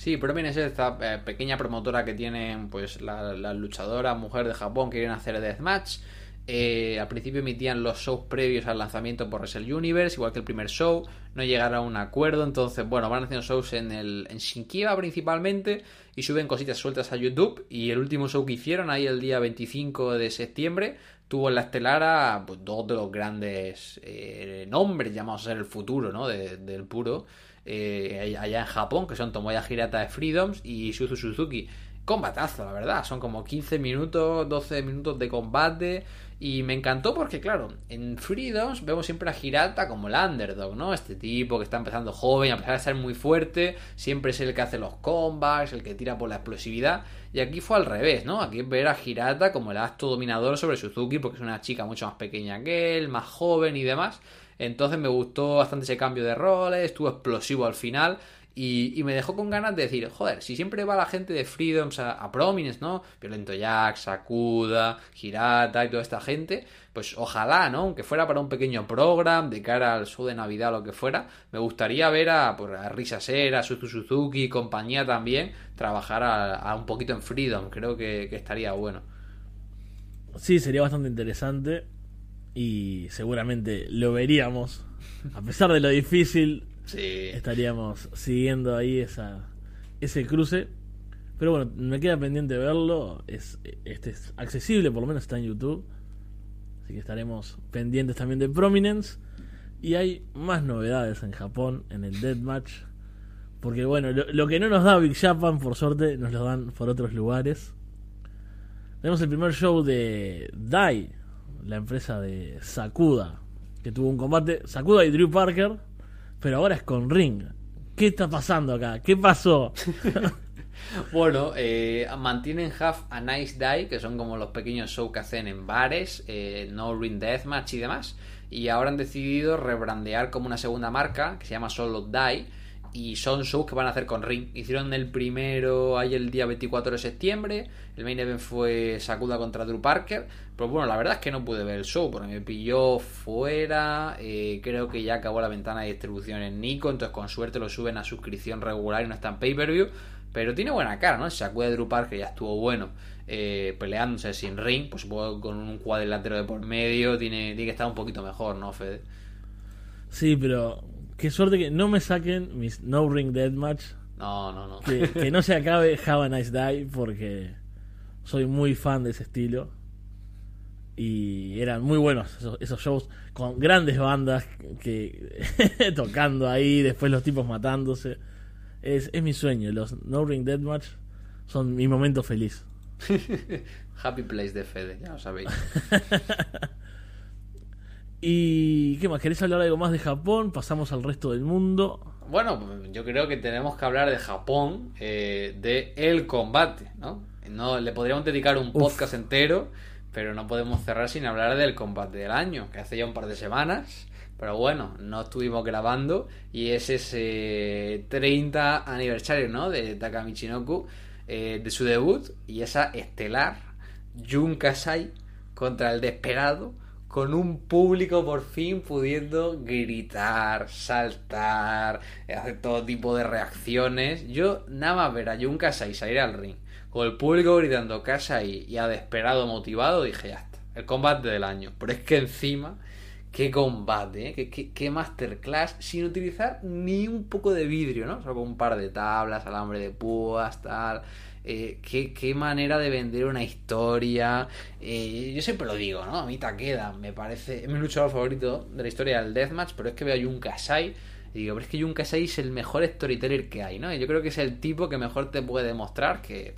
Sí, Prominence es esta eh, pequeña promotora que tienen pues la- las luchadoras mujeres de Japón que quieren hacer deathmatch. Eh, al principio emitían los shows previos al lanzamiento por Wrestle Universe, igual que el primer show. No llegaron a un acuerdo, entonces, bueno, van haciendo shows en, el, en Shinkiba principalmente y suben cositas sueltas a YouTube. Y el último show que hicieron ahí el día 25 de septiembre tuvo en la estelara pues, dos de los grandes eh, nombres llamados a ser el futuro ¿no? de- del puro eh, allá en Japón, que son Tomoya Hirata de Freedoms y Suzu Suzuki. Combatazo, la verdad. Son como 15 minutos, 12 minutos de combate. Y me encantó porque, claro, en Freedoms vemos siempre a Hirata como el underdog, ¿no? Este tipo que está empezando joven, a pesar de ser muy fuerte, siempre es el que hace los combats, el que tira por la explosividad. Y aquí fue al revés, ¿no? Aquí ver a Hirata como el acto dominador sobre Suzuki, porque es una chica mucho más pequeña que él, más joven y demás. Entonces me gustó bastante ese cambio de roles, estuvo explosivo al final. Y, me dejó con ganas de decir, joder, si siempre va la gente de Freedoms a, a Prominence, ¿no? Violento Jack, Sakuda, Hirata y toda esta gente, pues ojalá, ¿no? Aunque fuera para un pequeño program de cara al show de Navidad o lo que fuera, me gustaría ver a, pues, a Risa Sera, Suzu Suzuki y compañía también trabajar a, a un poquito en Freedom, creo que, que estaría bueno. Sí, sería bastante interesante y seguramente lo veríamos. A pesar de lo difícil, Sí. estaríamos siguiendo ahí esa ese cruce. Pero bueno, me queda pendiente verlo. Es, este es accesible, por lo menos está en YouTube. Así que estaremos pendientes también de Prominence. Y hay más novedades en Japón, en el Deathmatch. Porque bueno, lo, lo que no nos da Big Japan, por suerte, nos lo dan por otros lugares. Tenemos el primer show de Dai, la empresa de Sakuda, que tuvo un combate, Sakuda y Drew Parker, pero ahora es con Ring. ¿Qué está pasando acá? ¿Qué pasó? (laughs) Bueno, eh, mantienen Half a Nice Die, que son como los pequeños shows que hacen en bares, eh, No Ring Deathmatch y demás. Y ahora han decidido rebrandear como una segunda marca, que se llama Solo Die. Y son shows que van a hacer con Ring. Hicieron el primero ahí el día 24 de septiembre. El main event fue Sakuda contra Drew Parker. Pero bueno, la verdad es que no pude ver el show porque me pilló fuera. Eh, creo que ya acabó la ventana de distribución en Nico. Entonces, con suerte lo suben a suscripción regular y no está en pay-per-view. Pero tiene buena cara, ¿no? Sakuda de Drew Parker ya estuvo bueno. Eh, peleándose sin ring, pues supongo con un cuadrilátero de por medio tiene, tiene que estar un poquito mejor, ¿no, Fede? Sí, pero qué suerte que no me saquen mis No Ring Deathmatch. No, no, no. Que, que no se acabe Have a Nice Die porque soy muy fan de ese estilo. Y eran muy buenos esos, esos shows con grandes bandas que (laughs) tocando ahí, después los tipos matándose. Es, es mi sueño, los No Ring Deathmatch son mi momento feliz. (laughs) Happy Place de Fede, ya lo sabéis. (laughs) ¿Y qué más? ¿Querés hablar algo más de Japón? Pasamos al resto del mundo. Bueno, yo creo que tenemos que hablar de Japón, eh, de el combate, ¿no? No le podríamos dedicar un podcast entero, pero no podemos cerrar sin hablar del combate del año, que hace ya un par de semanas. Pero bueno, no estuvimos grabando y es ese 30 aniversario, ¿no? De Takamichinoku, eh, de su debut y esa estelar Jun Kasai contra el Desperado con un público por fin pudiendo gritar, saltar, hacer todo tipo de reacciones. Yo nada más ver a Jun Kasai salir al ring con el público gritando Kasai y a Desperado motivado, dije ya está, el combate del año. Pero es que encima, qué combate, ¿eh? qué, qué, qué masterclass sin utilizar ni un poco de vidrio, ¿no? Solo con un par de tablas, alambre de púas, tal. Eh, qué, qué, manera de vender una historia. Eh, yo siempre lo digo, ¿no? A mí Takeda me parece. Es mi luchador favorito de la historia del Deathmatch, pero es que veo a Jun Kasai. Y digo, pero es que Jun Kasai es el mejor storyteller que hay, ¿no? Y yo creo que es el tipo que mejor te puede demostrar que,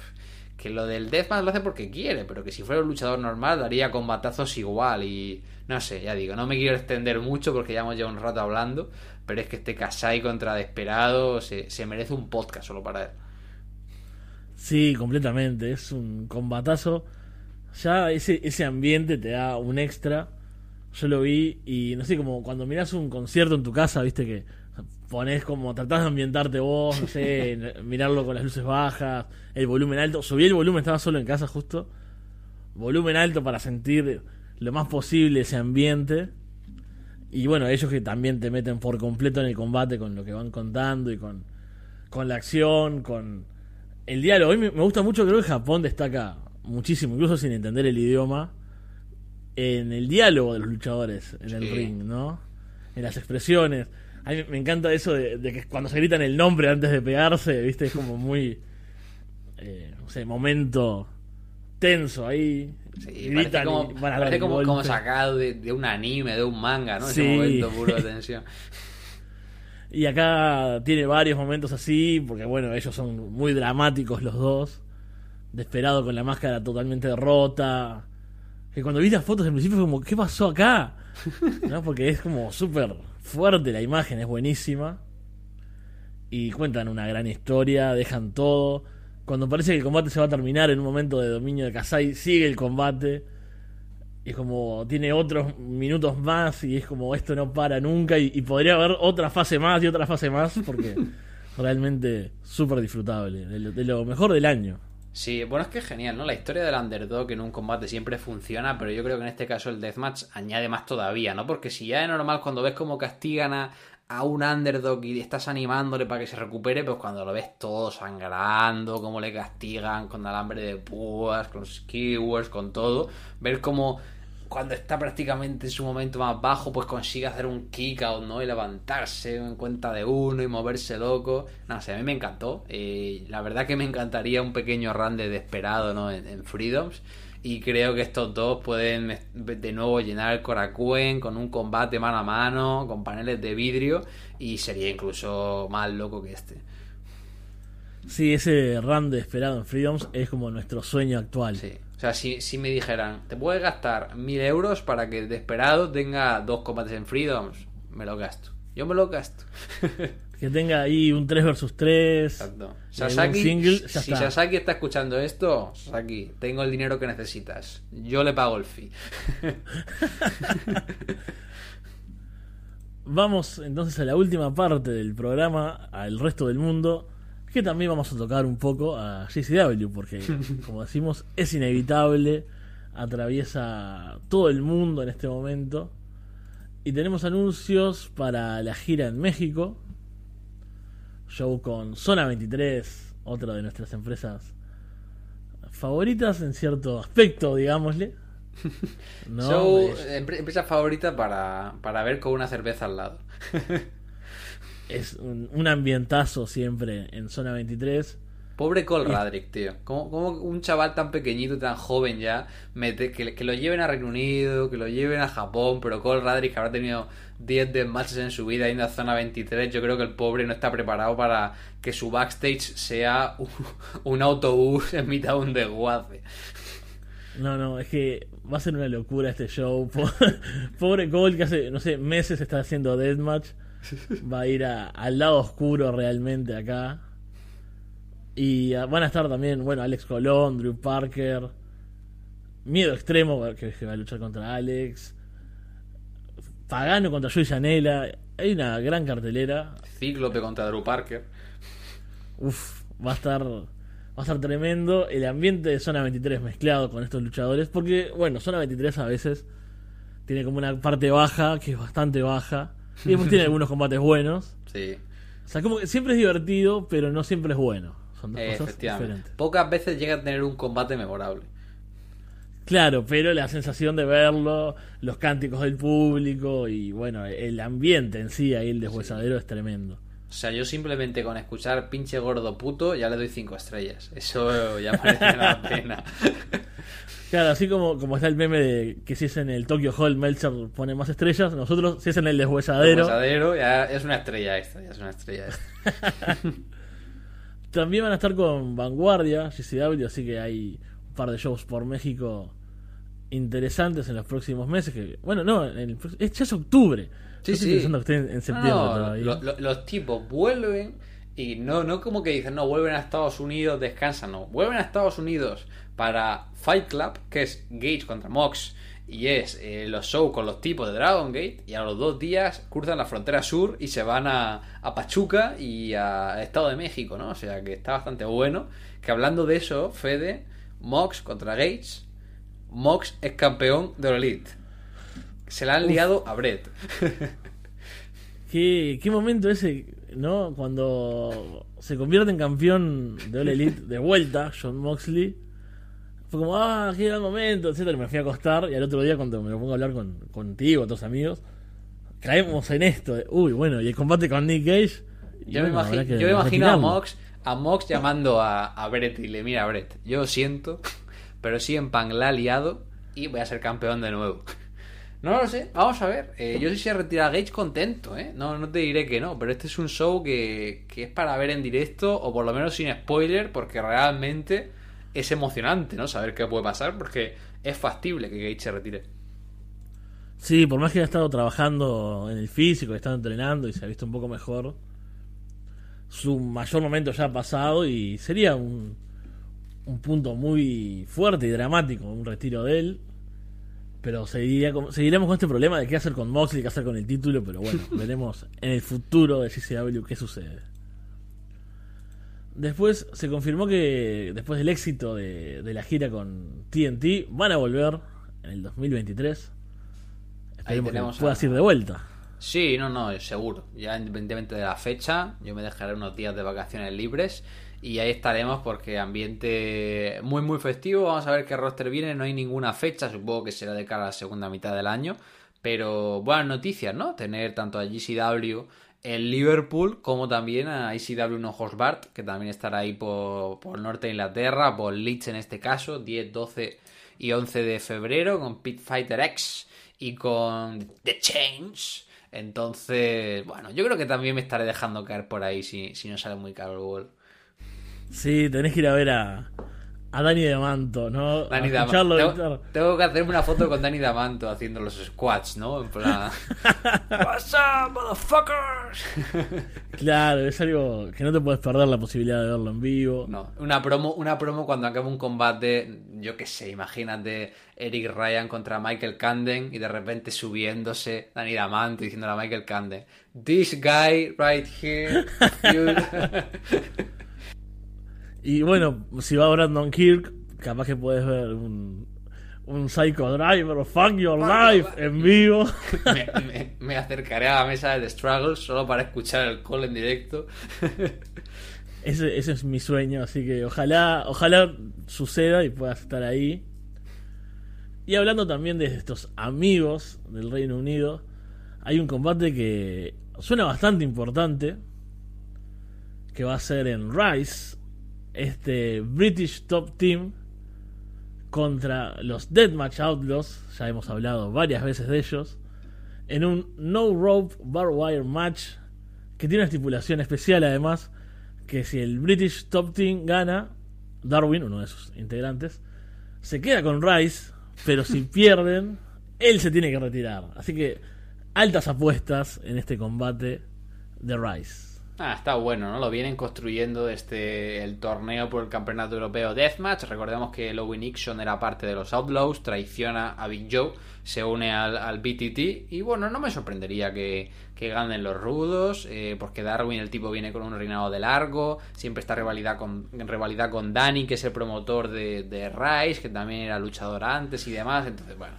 que lo del Deathmatch lo hace porque quiere, pero que si fuera un luchador normal daría combatazos igual. Y no sé, ya digo, no me quiero extender mucho porque ya hemos ya un rato hablando, pero es que este Kasai contra Desperado se, se merece un podcast solo para él. Sí, completamente. Es un combatazo. Ya ese, ese ambiente te da un extra. Yo lo vi y no sé, como cuando miras un concierto en tu casa, viste que pones como, tratás de ambientarte vos, no sé, (laughs) mirarlo con las luces bajas, el volumen alto. Subí el volumen, estaba solo en casa justo. Volumen alto para sentir lo más posible ese ambiente. Y bueno, ellos que también te meten por completo en el combate con lo que van contando y con, con la acción, con el diálogo. A mí me gusta mucho, creo que Japón destaca muchísimo, incluso sin entender el idioma, en el diálogo de los luchadores en el Sí. ring, ¿no? En las expresiones. A mí me encanta eso de, de que cuando se gritan el nombre antes de pegarse, ¿viste? Es como muy. eh, no sé, momento tenso ahí. Sí, gritan como, y parece como, sacado de, de un anime, de un manga, ¿no? Ese Sí. momento puro de tensión. (laughs) Y acá tiene varios momentos así, porque bueno, ellos son muy dramáticos los dos. Desperado con la máscara totalmente rota. Que cuando vi las fotos en principio fue como, ¿qué pasó acá? (laughs) ¿No? Porque es como súper fuerte la imagen, es buenísima. Y cuentan una gran historia, dejan todo. Cuando parece que el combate se va a terminar en un momento de dominio de Kasai, sigue el combate. Y es como, tiene otros minutos más y es como, esto no para nunca. Y, y podría haber otra fase más y otra fase más, porque (laughs) realmente súper disfrutable. De lo, de lo mejor del año. Sí, bueno, es que es genial, ¿no? La historia del underdog en un combate siempre funciona, pero yo creo que en este caso el deathmatch añade más todavía, ¿no? Porque si ya de normal cuando ves cómo castigan a, a un underdog y estás animándole para que se recupere, pues cuando lo ves todo sangrando, cómo le castigan con alambre de púas, con skewers, con todo, ver cómo cuando está prácticamente en su momento más bajo, pues consigue hacer un kick out, ¿no? Y levantarse en cuenta de uno y moverse loco. No sé, a mí me encantó. Eh, la verdad que me encantaría un pequeño run de desesperado, ¿no? En, en Freedoms. Y creo que estos dos pueden de nuevo llenar el Korakuen con un combate mano a mano, con paneles de vidrio. Y sería incluso más loco que este. Sí, ese run de esperado en Freedoms es como nuestro sueño actual. Sí. O sea, si, si me dijeran, te puedes gastar mil euros para que el Desperado tenga dos combates en Freedoms, me lo gasto. Yo me lo gasto. (laughs) Que tenga ahí un 3 versus 3. Exacto. Sasaki, single, ya si está. Sasaki está escuchando esto, Sasaki, tengo el dinero que necesitas. Yo le pago el fee. (laughs) Vamos entonces a la última parte del programa, al resto del mundo, que también vamos a tocar un poco a JCW, porque (laughs) como decimos, es inevitable, atraviesa todo el mundo en este momento. Y tenemos anuncios para la gira en México, show con Zona 23, otra de nuestras empresas favoritas en cierto aspecto, digámosle. (laughs) No, Show, es- empre- empresa favorita para, para ver con una cerveza al lado. (laughs) es un, un ambientazo siempre en zona 23. Pobre Cole Radrick, tío. ¿Cómo, cómo un chaval tan pequeñito, tan joven ya, mete, que, que lo lleven a Reino Unido, que lo lleven a Japón, pero Cole Radrick que habrá tenido 10 desmatches en su vida yendo a zona 23, yo creo que el pobre no está preparado para que su backstage sea un, un autobús en mitad de un desguace. No, no, es que va a ser una locura este show. (laughs) Po- Pobre Cole que hace, no sé, meses está haciendo Deathmatch. Va a ir a- al lado oscuro realmente acá. Y ah, van a estar también, bueno, Alex Colón, Drew Parker. Miedo extremo que, que va a luchar contra Alex. Pagano contra Joey Janela. Hay una gran cartelera. Cíclope contra Drew Parker. Uf, va a estar va a estar tremendo el ambiente de zona 23 mezclado con estos luchadores porque bueno, zona 23 a veces tiene como una parte baja que es bastante baja y después tiene (laughs) algunos combates buenos. Sí, O sea, como que siempre es divertido, pero no siempre es bueno. Son dos eh, cosas diferentes. Pocas veces llega a tener un combate memorable. Claro, pero la sensación de verlo, los cánticos del público y bueno, el ambiente en sí ahí el deshuesadero es tremendo. O sea, yo simplemente con escuchar pinche gordo puto ya le doy cinco estrellas. Eso ya merece la (laughs) pena. Claro, así como, como está el meme de que si es en el Tokyo Hall Meltzer pone más estrellas, nosotros si es en el deshuesadero Posadero, ya es una estrella esta, ya es una estrella. (laughs) también van a estar con Vanguardia, GCW, así que hay un par de shows por México interesantes en los próximos meses. Que, bueno, no, en el, es, ya es octubre. Sí, Yo estoy sí. pensando que estén en septiembre No, todavía. lo- lo- los tipos vuelven y no, no como que dicen, no, vuelven a Estados Unidos, descansan, no. Vuelven a Estados Unidos para Fight Club, que es Gage contra Mox, y es eh, los shows con los tipos de Dragon Gate, y a los dos días cruzan la frontera sur y se van a, a Pachuca y a Estado de México, ¿no? O sea que está bastante bueno. Que hablando de eso, Fede, Mox contra Gage, Mox es campeón de la Elite. Se la han liado a Brett. (laughs) ¿Qué, qué momento ese, ¿no? Cuando se convierte en campeón de All Elite de vuelta, John Moxley. Fue como, ah, qué gran momento, etcétera. Me fui a acostar y al otro día, cuando me lo pongo a hablar con, contigo, otros amigos, caemos en esto. de, Uy, bueno, y el combate con Nick Gage. y Yo me bueno, imagino, habrá que yo me imagino a. Mox, a Mox llamando a, a Brett y le mira Brett, yo lo siento, (laughs) pero sí en pan la ha liado y voy a ser campeón de nuevo. (laughs) No lo sé, vamos a ver. Eh, yo sí se retira Gage contento, ¿eh? No, no te diré que no, pero este es un show que, que es para ver en directo o por lo menos sin spoiler porque realmente es emocionante, ¿no? Saber qué puede pasar porque es factible que Gage se retire. Sí, por más que haya estado trabajando en el físico, ha estado entrenando y se ha visto un poco mejor, su mayor momento ya ha pasado y sería un, un punto muy fuerte y dramático, un retiro de él. Pero seguiría con- seguiremos con este problema de qué hacer con Moxley, qué hacer con el título, pero bueno, (laughs) veremos en el futuro de GCW qué sucede. Después se confirmó que después del éxito de, de la gira con TNT, van a volver en el 2023. Esperemos que puedas a- ir de vuelta. Sí, no, no, seguro. Ya independientemente de la fecha, yo me dejaré unos días de vacaciones libres y ahí estaremos porque ambiente muy, muy festivo. Vamos a ver qué roster viene. No hay ninguna fecha, supongo que será de cara a la segunda mitad del año. Pero buenas noticias, ¿no? Tener tanto a GCW en Liverpool como también a ICW No Bart, que también estará ahí por, por el norte de Inglaterra, por Leeds en este caso, 10, 12 y 11 de febrero, con Pit Fighter X y con The Change. Entonces, bueno, yo creo que también me estaré dejando caer por ahí si, si no sale muy caro el vuelo. Sí, tenés que ir a ver a, a Dani D'Amanto, ¿no? Dani D'Amanto. Tengo, tengo que hacerme una foto con Dani D'Amanto haciendo los squats, ¿no? En plan. (laughs) What's up, motherfuckers? (laughs) Claro, es algo que no te puedes perder la posibilidad de verlo en vivo. No, una promo, una promo cuando acaba un combate, yo qué sé, imagínate Eric Ryan contra Michael Canden y de repente subiéndose Dani D'Amanto diciéndole a Michael Canden, This guy right here. (laughs) you-" Y bueno, si va Brandon Kirk, capaz que puedes ver un, un Psycho Driver, Fuck Your Fuck Life Your en vivo. (laughs) me, me- me acercaré a la mesa de The Struggle solo para escuchar el call en directo. (laughs) Ese, ese es mi sueño, así que ojalá, ojalá suceda y puedas estar ahí. Y hablando también de estos amigos del Reino Unido, hay un combate que suena bastante importante, que va a ser en Rise, este British Top Team contra los Deathmatch Outlaws, ya hemos hablado varias veces de ellos, en un No Rope Bar Wire Match que tiene una estipulación especial además, que si el British Top Team gana, Darwin, uno de sus integrantes, se queda con Rice, pero si (laughs) pierden, él se tiene que retirar. Así que altas apuestas en este combate de Rice. Ah, está bueno, ¿no? Lo vienen construyendo desde el torneo por el Campeonato Europeo Deathmatch. Recordemos que Lowy Nixon era parte de los Outlaws, traiciona a Big Joe, se une al, al BTT y bueno, no me sorprendería que, que ganen los rudos, eh, porque Darwin, el tipo, viene con un reinado de largo, siempre está rivalidad con, en rivalidad con Danny, que es el promotor de, de Rice, que también era luchador antes y demás, entonces bueno,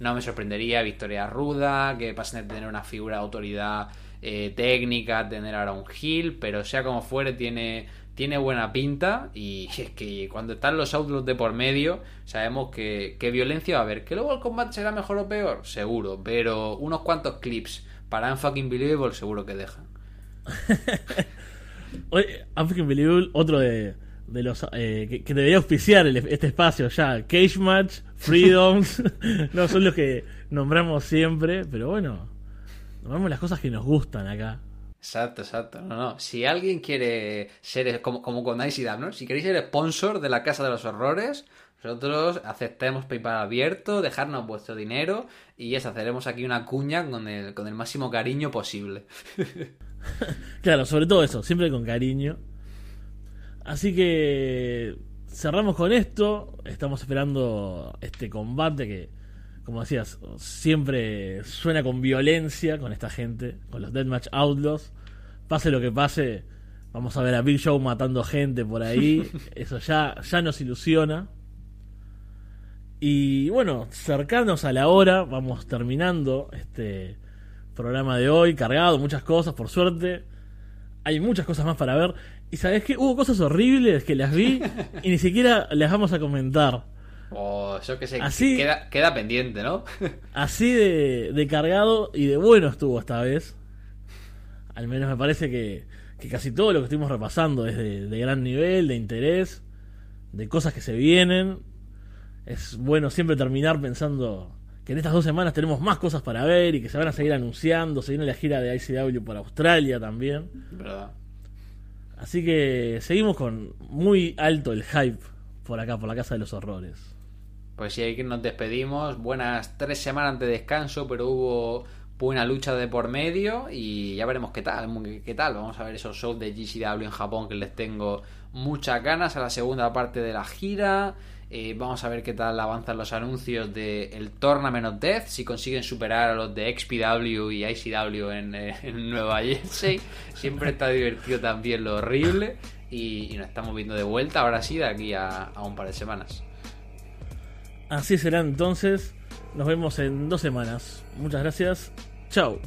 no me sorprendería victoria ruda, que pasen de tener una figura de autoridad eh, técnica, tener ahora un heel, pero sea como fuere, tiene, tiene buena pinta. Y (laughs) es que cuando están los outlaws de por medio, sabemos que, que violencia va a haber. Que luego el combate será mejor o peor, seguro, pero unos cuantos clips para fucking believable seguro que dejan. (laughs) Oye, Unbelievable, otro de, de los eh, que, que debería auspiciar el- este espacio ya. Cage Match, Freedoms, (laughs) no son los que nombramos siempre, pero bueno, nombramos las cosas que nos gustan acá. Exacto, exacto. No, no. Si alguien quiere ser como, como con Icy Dab, ¿no? Si queréis ser sponsor de la Casa de los Horrores, nosotros aceptemos PayPal abierto, dejarnos vuestro dinero y eso, haceremos aquí una cuña con el, con el máximo cariño posible. (laughs) Claro, sobre todo eso, siempre con cariño. Así que cerramos con esto. Estamos esperando este combate que, como decías, siempre suena con violencia con esta gente, con los Deathmatch Outlaws. Pase lo que pase, vamos a ver a Big Show matando gente por ahí. (laughs) Eso ya, ya nos ilusiona. Y bueno, cercanos a la hora, vamos terminando este programa de hoy, cargado, muchas cosas, por suerte. Hay muchas cosas más para ver. Y sabes qué, hubo cosas horribles que las vi y ni siquiera las vamos a comentar. O eso que se Así- queda, queda pendiente, ¿no? (laughs) Así de, de cargado y de bueno estuvo esta vez. Al menos me parece que, que casi todo lo que estuvimos repasando es de, de gran nivel, de interés, de cosas que se vienen. Es bueno siempre terminar pensando que en estas dos semanas tenemos más cosas para ver y que se van a seguir anunciando. Se viene la gira de ICW por Australia también. ¿Verdad? Así que seguimos con muy alto el hype por acá, por la Casa de los Horrores. Pues sí, aquí nos despedimos. Buenas tres semanas de descanso, pero hubo buena lucha de por medio y ya veremos qué tal, qué- tal. Vamos a ver esos shows de GCW en Japón que les tengo muchas ganas a la segunda parte de la gira. Eh, vamos a ver qué tal avanzan los anuncios del el Tournament of Death, si consiguen superar a los de XPW y ICW en, eh, (laughs) en Nueva Jersey. (laughs) Siempre está divertido también lo horrible. Y, y nos estamos viendo de vuelta, ahora sí, de aquí a- a un par de semanas. Así será entonces. Nos vemos en dos semanas. Muchas gracias. Chao.